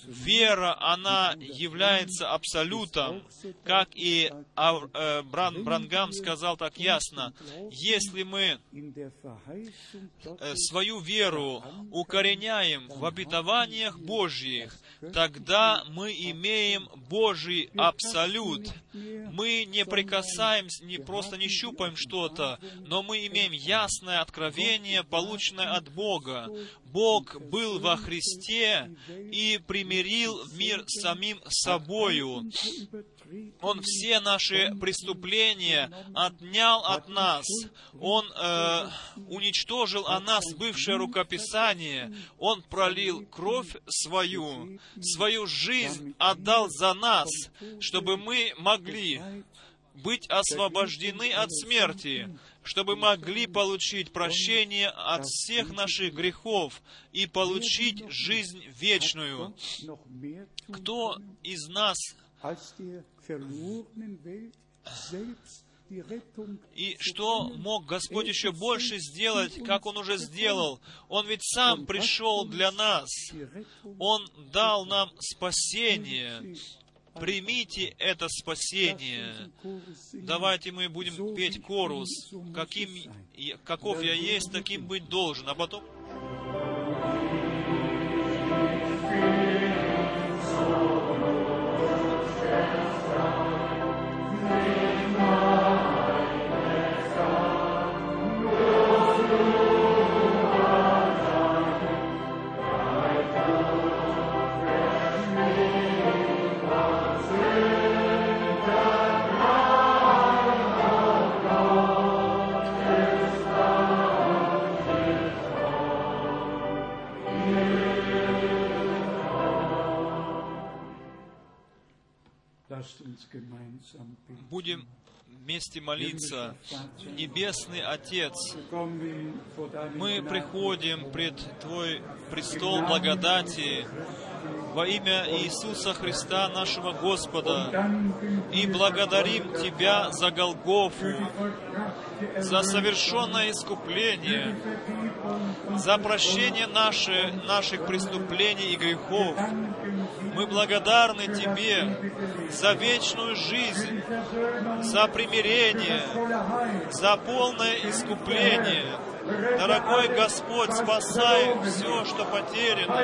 Вера, она является абсолютом, как и э, Бран, Брангам сказал так ясно. Если мы э, свою веру укореняем в обетованиях Божьих, тогда мы имеем Божий абсолют. Мы не прикасаемся, не просто не щупаем что-то, но мы имеем ясное откровение, полученное от Бога. Бог был во Христе и примирил мир самим собою. Он все наши преступления отнял от нас. Он э, уничтожил о нас бывшее рукописание. Он пролил кровь свою, свою жизнь отдал за нас, чтобы мы могли быть освобождены от смерти, чтобы могли получить прощение от всех наших грехов и получить жизнь вечную. Кто из нас И что мог Господь еще больше сделать, как Он уже сделал? Он ведь сам пришел для нас. Он дал нам спасение. Примите это спасение. Давайте мы будем петь корус. Каким, каков я есть, таким быть должен. А потом... Будем вместе молиться. Небесный Отец, мы приходим пред Твой престол благодати во имя Иисуса Христа, нашего Господа, и благодарим Тебя за Голгофу, за совершенное искупление, за прощение наши, наших преступлений и грехов. Мы благодарны Тебе за вечную жизнь, за примирение, за полное искупление. Дорогой Господь, спасай все, что потеряно,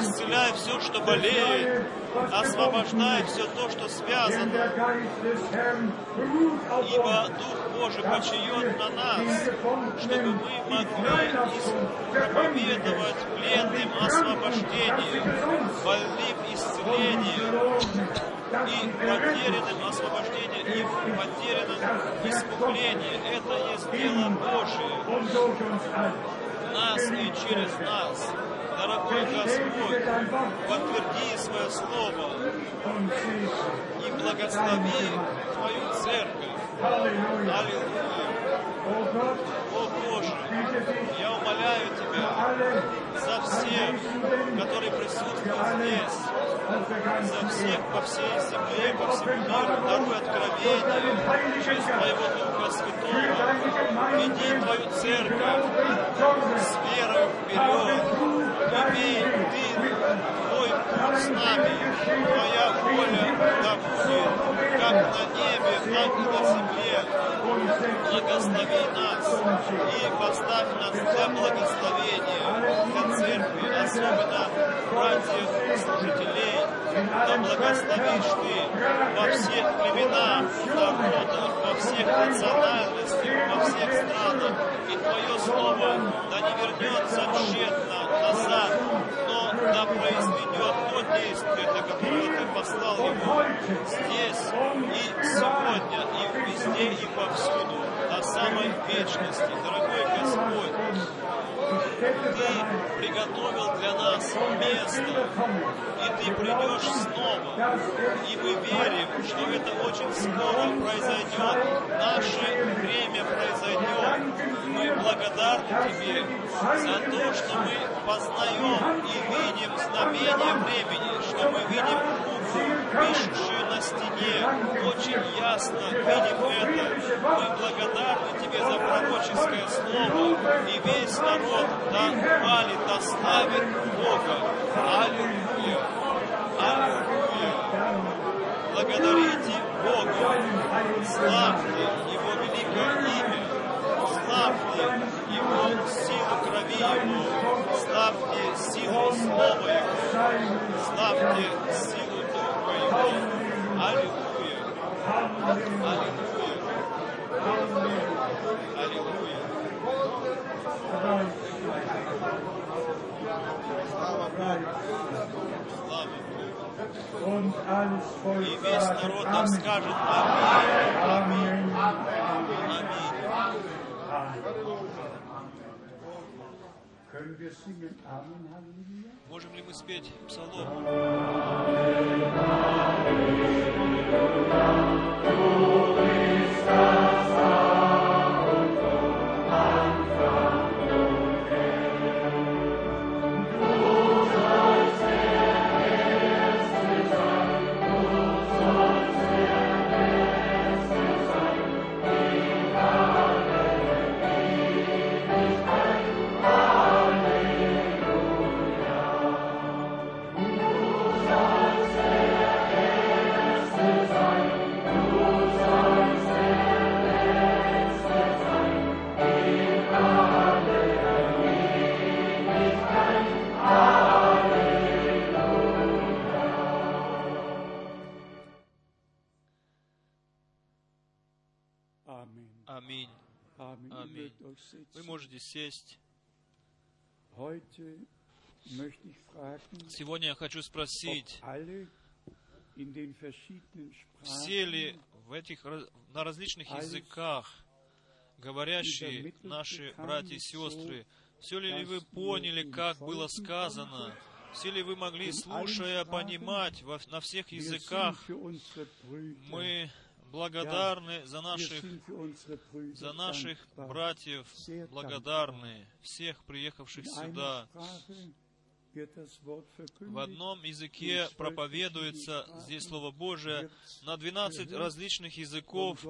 исцеляй все, что болеет, освобождай все то, что связано, ибо Дух Божий почает на нас, чтобы мы могли проповедовать пленным освобождение, больным исцеление, и потерянным освобождение, и потерянным искупление. Это есть дело Божие. Нас и через нас. Дорогой Господь, подтверди свое слово и благослови Твою церковь. Аллилуйя. О Боже, я умоляю Тебя за всех, которые присутствуют здесь, за всех по всей земле, по всему миру, даруй откровение через Твоего Духа Святого. Веди Твою церковь с верой вперед. Имей Ты с нами. Твоя воля да будет, как на небе, так и на земле. Благослови нас и поставь нас для благословения, для церкви, особенно братьев, служителей, да благословишь Ты во всех племенах, народах, во всех национальностях, во всех странах, и Твое Слово да не вернется тщетно назад, но да произведет то действие, для которого Ты послал его здесь и сегодня, и везде, и повсюду, до самой вечности. Дорогой Господь, ты приготовил для нас место, и Ты придешь снова. И мы верим, что это очень скоро произойдет. Наше время произойдет. Мы благодарны Тебе за то, что мы познаем и видим знамение времени, что мы видим пишущую на стене. Очень ясно видим это. Мы благодарны Тебе за пророческое слово. И весь народ хвалит, да славит Бога. Аллилуйя! Аллилуйя! Благодарите Бога! Славьте Его великое имя! Славьте Его силу крови Его! Славьте силу Слова Его! Славьте силу И весь народ так скажет Аминь, Аминь. Можем ли мы спеть псалом? Аллилуйя, Сегодня я хочу спросить, все ли в этих, на различных языках говорящие наши братья и сестры, все ли вы поняли, как было сказано? Все ли вы могли, слушая, понимать во, на всех языках? Мы благодарны за наших, за наших братьев, благодарны всех приехавших сюда. В одном языке проповедуется здесь Слово Божие, на 12 различных языков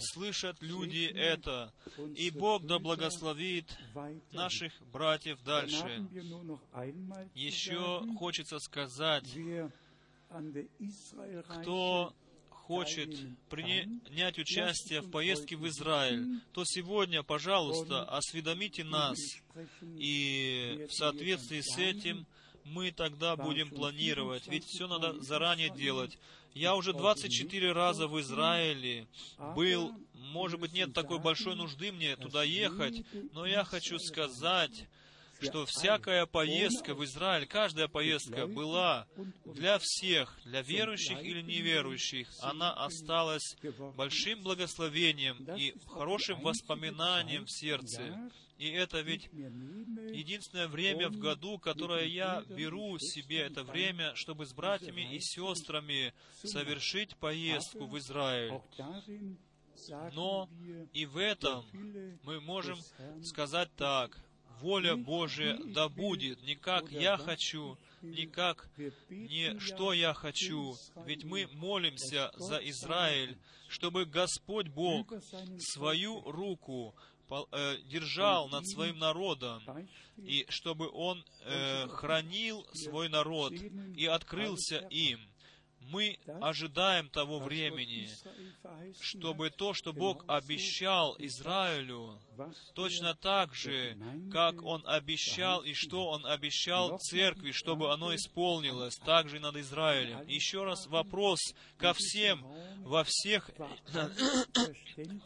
слышат люди это, и Бог да благословит наших братьев дальше. Еще хочется сказать, кто хочет принять участие в поездке в Израиль, то сегодня, пожалуйста, осведомите нас, и в соответствии с этим мы тогда будем планировать, ведь все надо заранее делать. Я уже 24 раза в Израиле был, может быть, нет такой большой нужды мне туда ехать, но я хочу сказать, что всякая поездка в Израиль, каждая поездка была для всех, для верующих или неверующих, она осталась большим благословением и хорошим воспоминанием в сердце. И это ведь единственное время в году, которое я беру себе это время, чтобы с братьями и сестрами совершить поездку в Израиль. Но и в этом мы можем сказать так, воля Божия да будет, не как я хочу, не как не что я хочу. Ведь мы молимся за Израиль, чтобы Господь Бог свою руку э, держал над своим народом, и чтобы Он э, хранил свой народ и открылся им мы ожидаем того времени, чтобы то, что Бог обещал Израилю, точно так же, как Он обещал и что Он обещал церкви, чтобы оно исполнилось, также и над Израилем. Еще раз вопрос ко всем, во всех,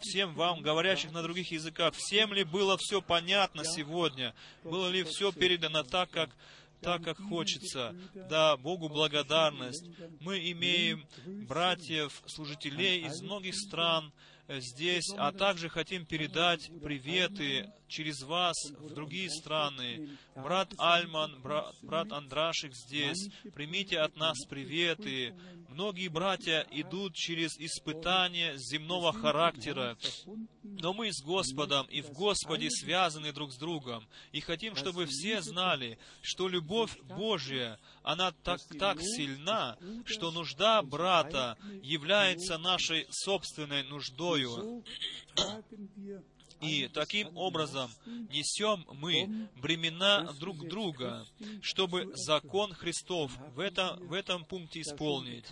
всем вам, говорящих на других языках, всем ли было все понятно сегодня? Было ли все передано так, как так, как хочется. Да, Богу благодарность. Мы имеем братьев, служителей из многих стран, здесь, а также хотим передать приветы через вас в другие страны. Брат Альман, брат, брат Андрашик здесь, примите от нас приветы. Многие братья идут через испытания земного характера, но мы с Господом и в Господе связаны друг с другом, и хотим, чтобы все знали, что любовь Божья, она так, так сильна, что нужда брата является нашей собственной нуждою. И таким образом несем мы бремена друг друга, чтобы закон Христов в этом, в этом пункте исполнить.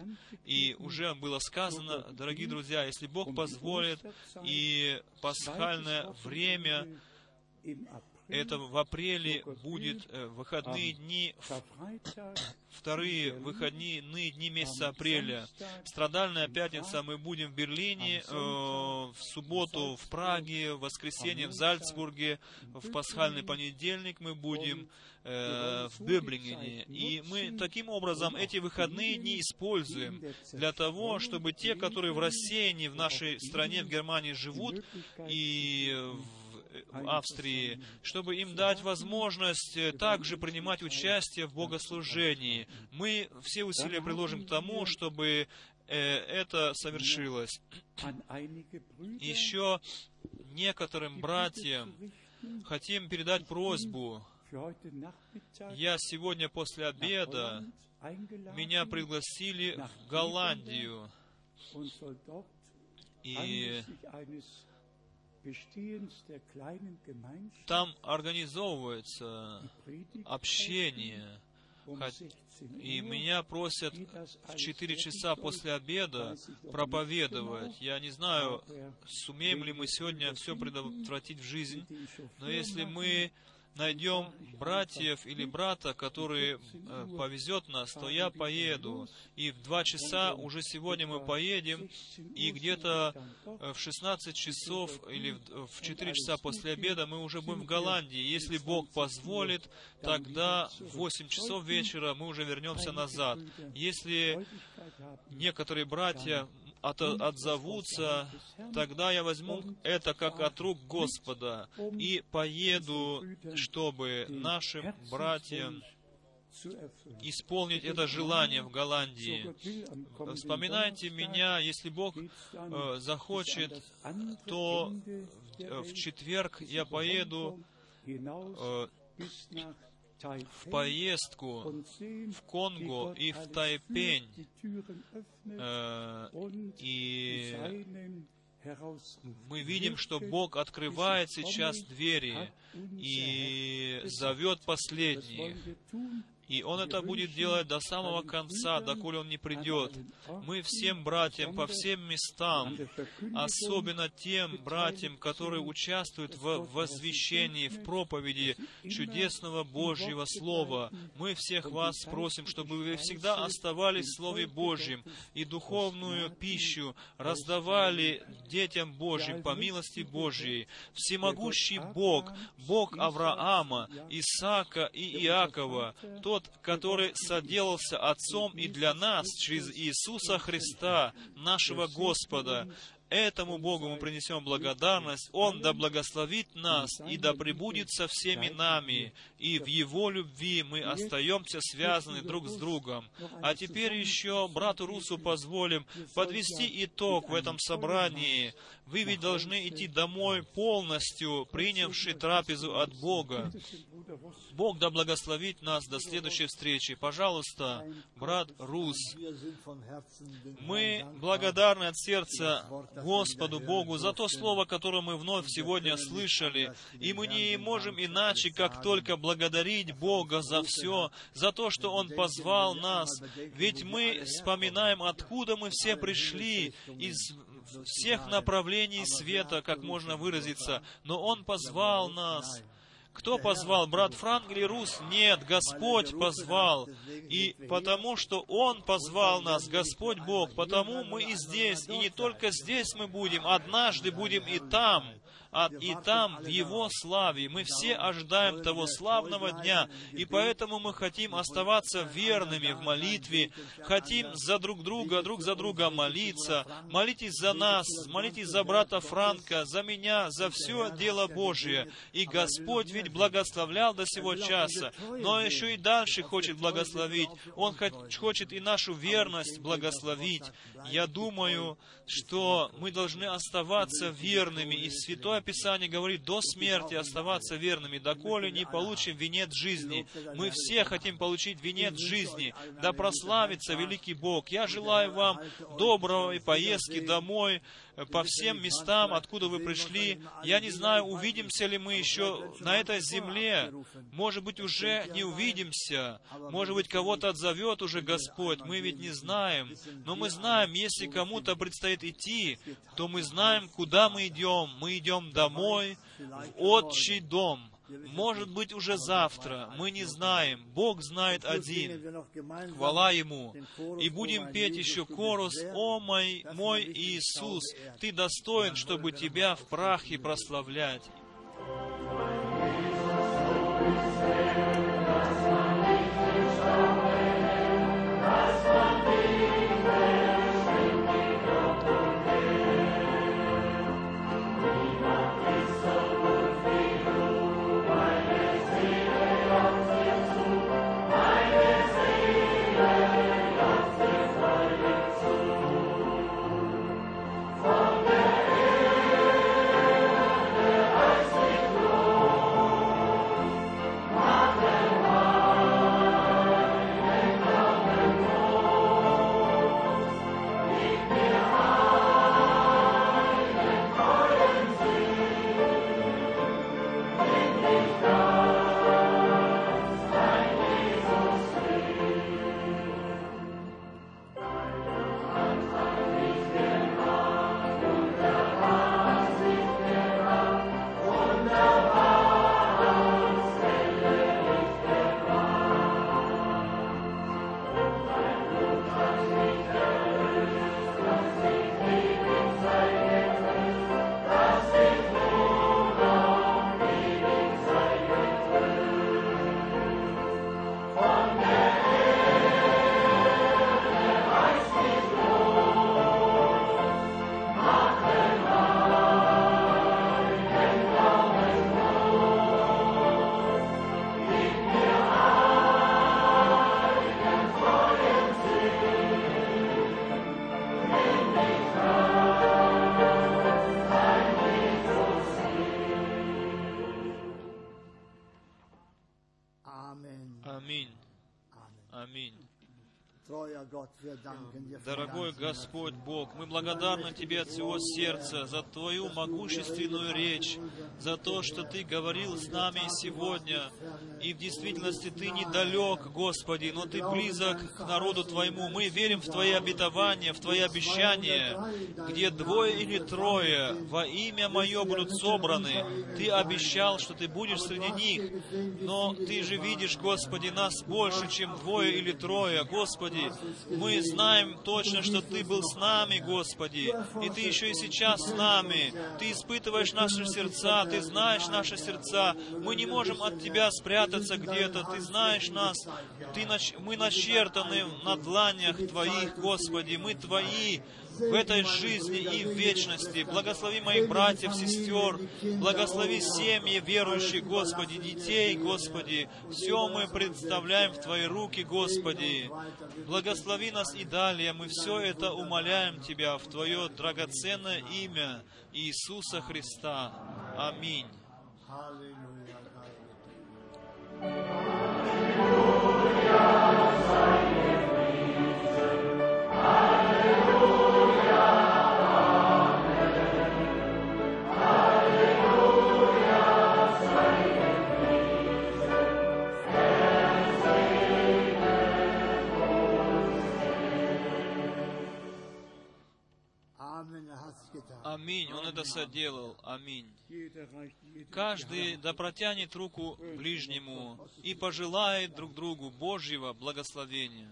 И уже было сказано, дорогие друзья, если Бог позволит, и пасхальное время это в апреле будет э, выходные дни, вторые выходные дни месяца апреля. Страдальная пятница мы будем в Берлине, э, в субботу в Праге, в воскресенье в Зальцбурге, в пасхальный понедельник мы будем э, в Бöблингене. И мы таким образом эти выходные дни используем для того, чтобы те, которые в рассеянии в нашей стране, в Германии живут, и в Австрии, чтобы им дать возможность э, также принимать участие в богослужении. Мы все усилия приложим к тому, чтобы э, это совершилось. Еще некоторым братьям хотим передать просьбу. Я сегодня после обеда меня пригласили в Голландию, и там организовывается общение, и меня просят в 4 часа после обеда проповедовать. Я не знаю, сумеем ли мы сегодня все предотвратить в жизнь, но если мы найдем братьев или брата, который э, повезет нас, то я поеду. И в два часа уже сегодня мы поедем, и где-то э, в 16 часов или в, в 4 часа после обеда мы уже будем в Голландии. Если Бог позволит, тогда в 8 часов вечера мы уже вернемся назад. Если некоторые братья от, отзовутся, тогда я возьму это как от рук Господа и поеду, чтобы нашим братьям исполнить это желание в Голландии. Вспоминайте меня, если Бог э, захочет, то в, в четверг я поеду э, в поездку в Конго и в Тайпень. Э, и мы видим, что Бог открывает сейчас двери и зовет последних. И Он это будет делать до самого конца, доколе Он не придет. Мы всем братьям по всем местам, особенно тем братьям, которые участвуют в возвещении, в проповеди чудесного Божьего Слова, мы всех вас просим, чтобы вы всегда оставались в Слове Божьем и духовную пищу раздавали детям Божьим по милости Божьей. Всемогущий Бог, Бог Авраама, Исаака и Иакова, тот, тот, который соделался Отцом и для нас через Иисуса Христа, нашего Господа, Этому Богу мы принесем благодарность. Он да благословит нас и да пребудет со всеми нами. И в Его любви мы остаемся связаны друг с другом. А теперь еще брату Русу позволим подвести итог в этом собрании. Вы ведь должны идти домой полностью, принявши трапезу от Бога. Бог да благословит нас до следующей встречи. Пожалуйста, брат Рус, мы благодарны от сердца Господу Богу за то слово, которое мы вновь сегодня слышали. И мы не можем иначе, как только благодарить Бога за все, за то, что Он позвал нас. Ведь мы вспоминаем, откуда мы все пришли, из всех направлений света, как можно выразиться. Но Он позвал нас. Кто позвал? Брат Франк или Рус? Нет, Господь позвал. И потому что Он позвал нас, Господь Бог, потому мы и здесь. И не только здесь мы будем, однажды будем и там а и там, в Его славе. Мы все ожидаем того славного дня, и поэтому мы хотим оставаться верными в молитве, хотим за друг друга, друг за друга молиться. Молитесь за нас, молитесь за брата Франка, за меня, за все дело Божие. И Господь ведь благословлял до сего часа, но еще и дальше хочет благословить. Он хочет и нашу верность благословить. Я думаю, что мы должны оставаться верными, и Святое Писание говорит, до смерти оставаться верными, доколе не получим венец жизни. Мы все хотим получить венец жизни, да прославится великий Бог. Я желаю вам доброго и поездки домой, по всем местам, откуда вы пришли. Я не знаю, увидимся ли мы еще на этой земле. Может быть, уже не увидимся. Может быть, кого-то отзовет уже Господь. Мы ведь не знаем. Но мы знаем, если кому-то предстоит идти, то мы знаем, куда мы идем. Мы идем домой, в отчий дом. Может быть, уже завтра, мы не знаем. Бог знает один. Хвала Ему. И будем петь еще корус «О мой, мой Иисус, Ты достоин, чтобы Тебя в прахе прославлять». in Дорогой Господь Бог, мы благодарны Тебе от всего сердца за Твою могущественную речь, за то, что Ты говорил с нами сегодня. И в действительности Ты недалек, Господи, но Ты близок к народу Твоему. Мы верим в Твои обетования, в Твои обещания, где двое или трое во имя Мое будут собраны. Ты обещал, что Ты будешь среди них, но Ты же видишь, Господи, нас больше, чем двое или трое. Господи, мы знаем точно, что Ты был с нами, Господи, и Ты еще и сейчас с нами. Ты испытываешь наши сердца, Ты знаешь наши сердца. Мы не можем от Тебя спрятаться где-то. Ты знаешь нас. Ты, мы начертаны на дланях Твоих, Господи. Мы Твои в этой жизни и в вечности. Благослови моих братьев, сестер, благослови семьи верующих, Господи, детей, Господи. Все мы представляем в Твои руки, Господи. Благослови нас и далее. Мы все это умоляем Тебя в Твое драгоценное имя Иисуса Христа. Аминь. Halleluja. Аминь. Он это соделал. Аминь. Каждый да протянет руку ближнему и пожелает друг другу Божьего благословения.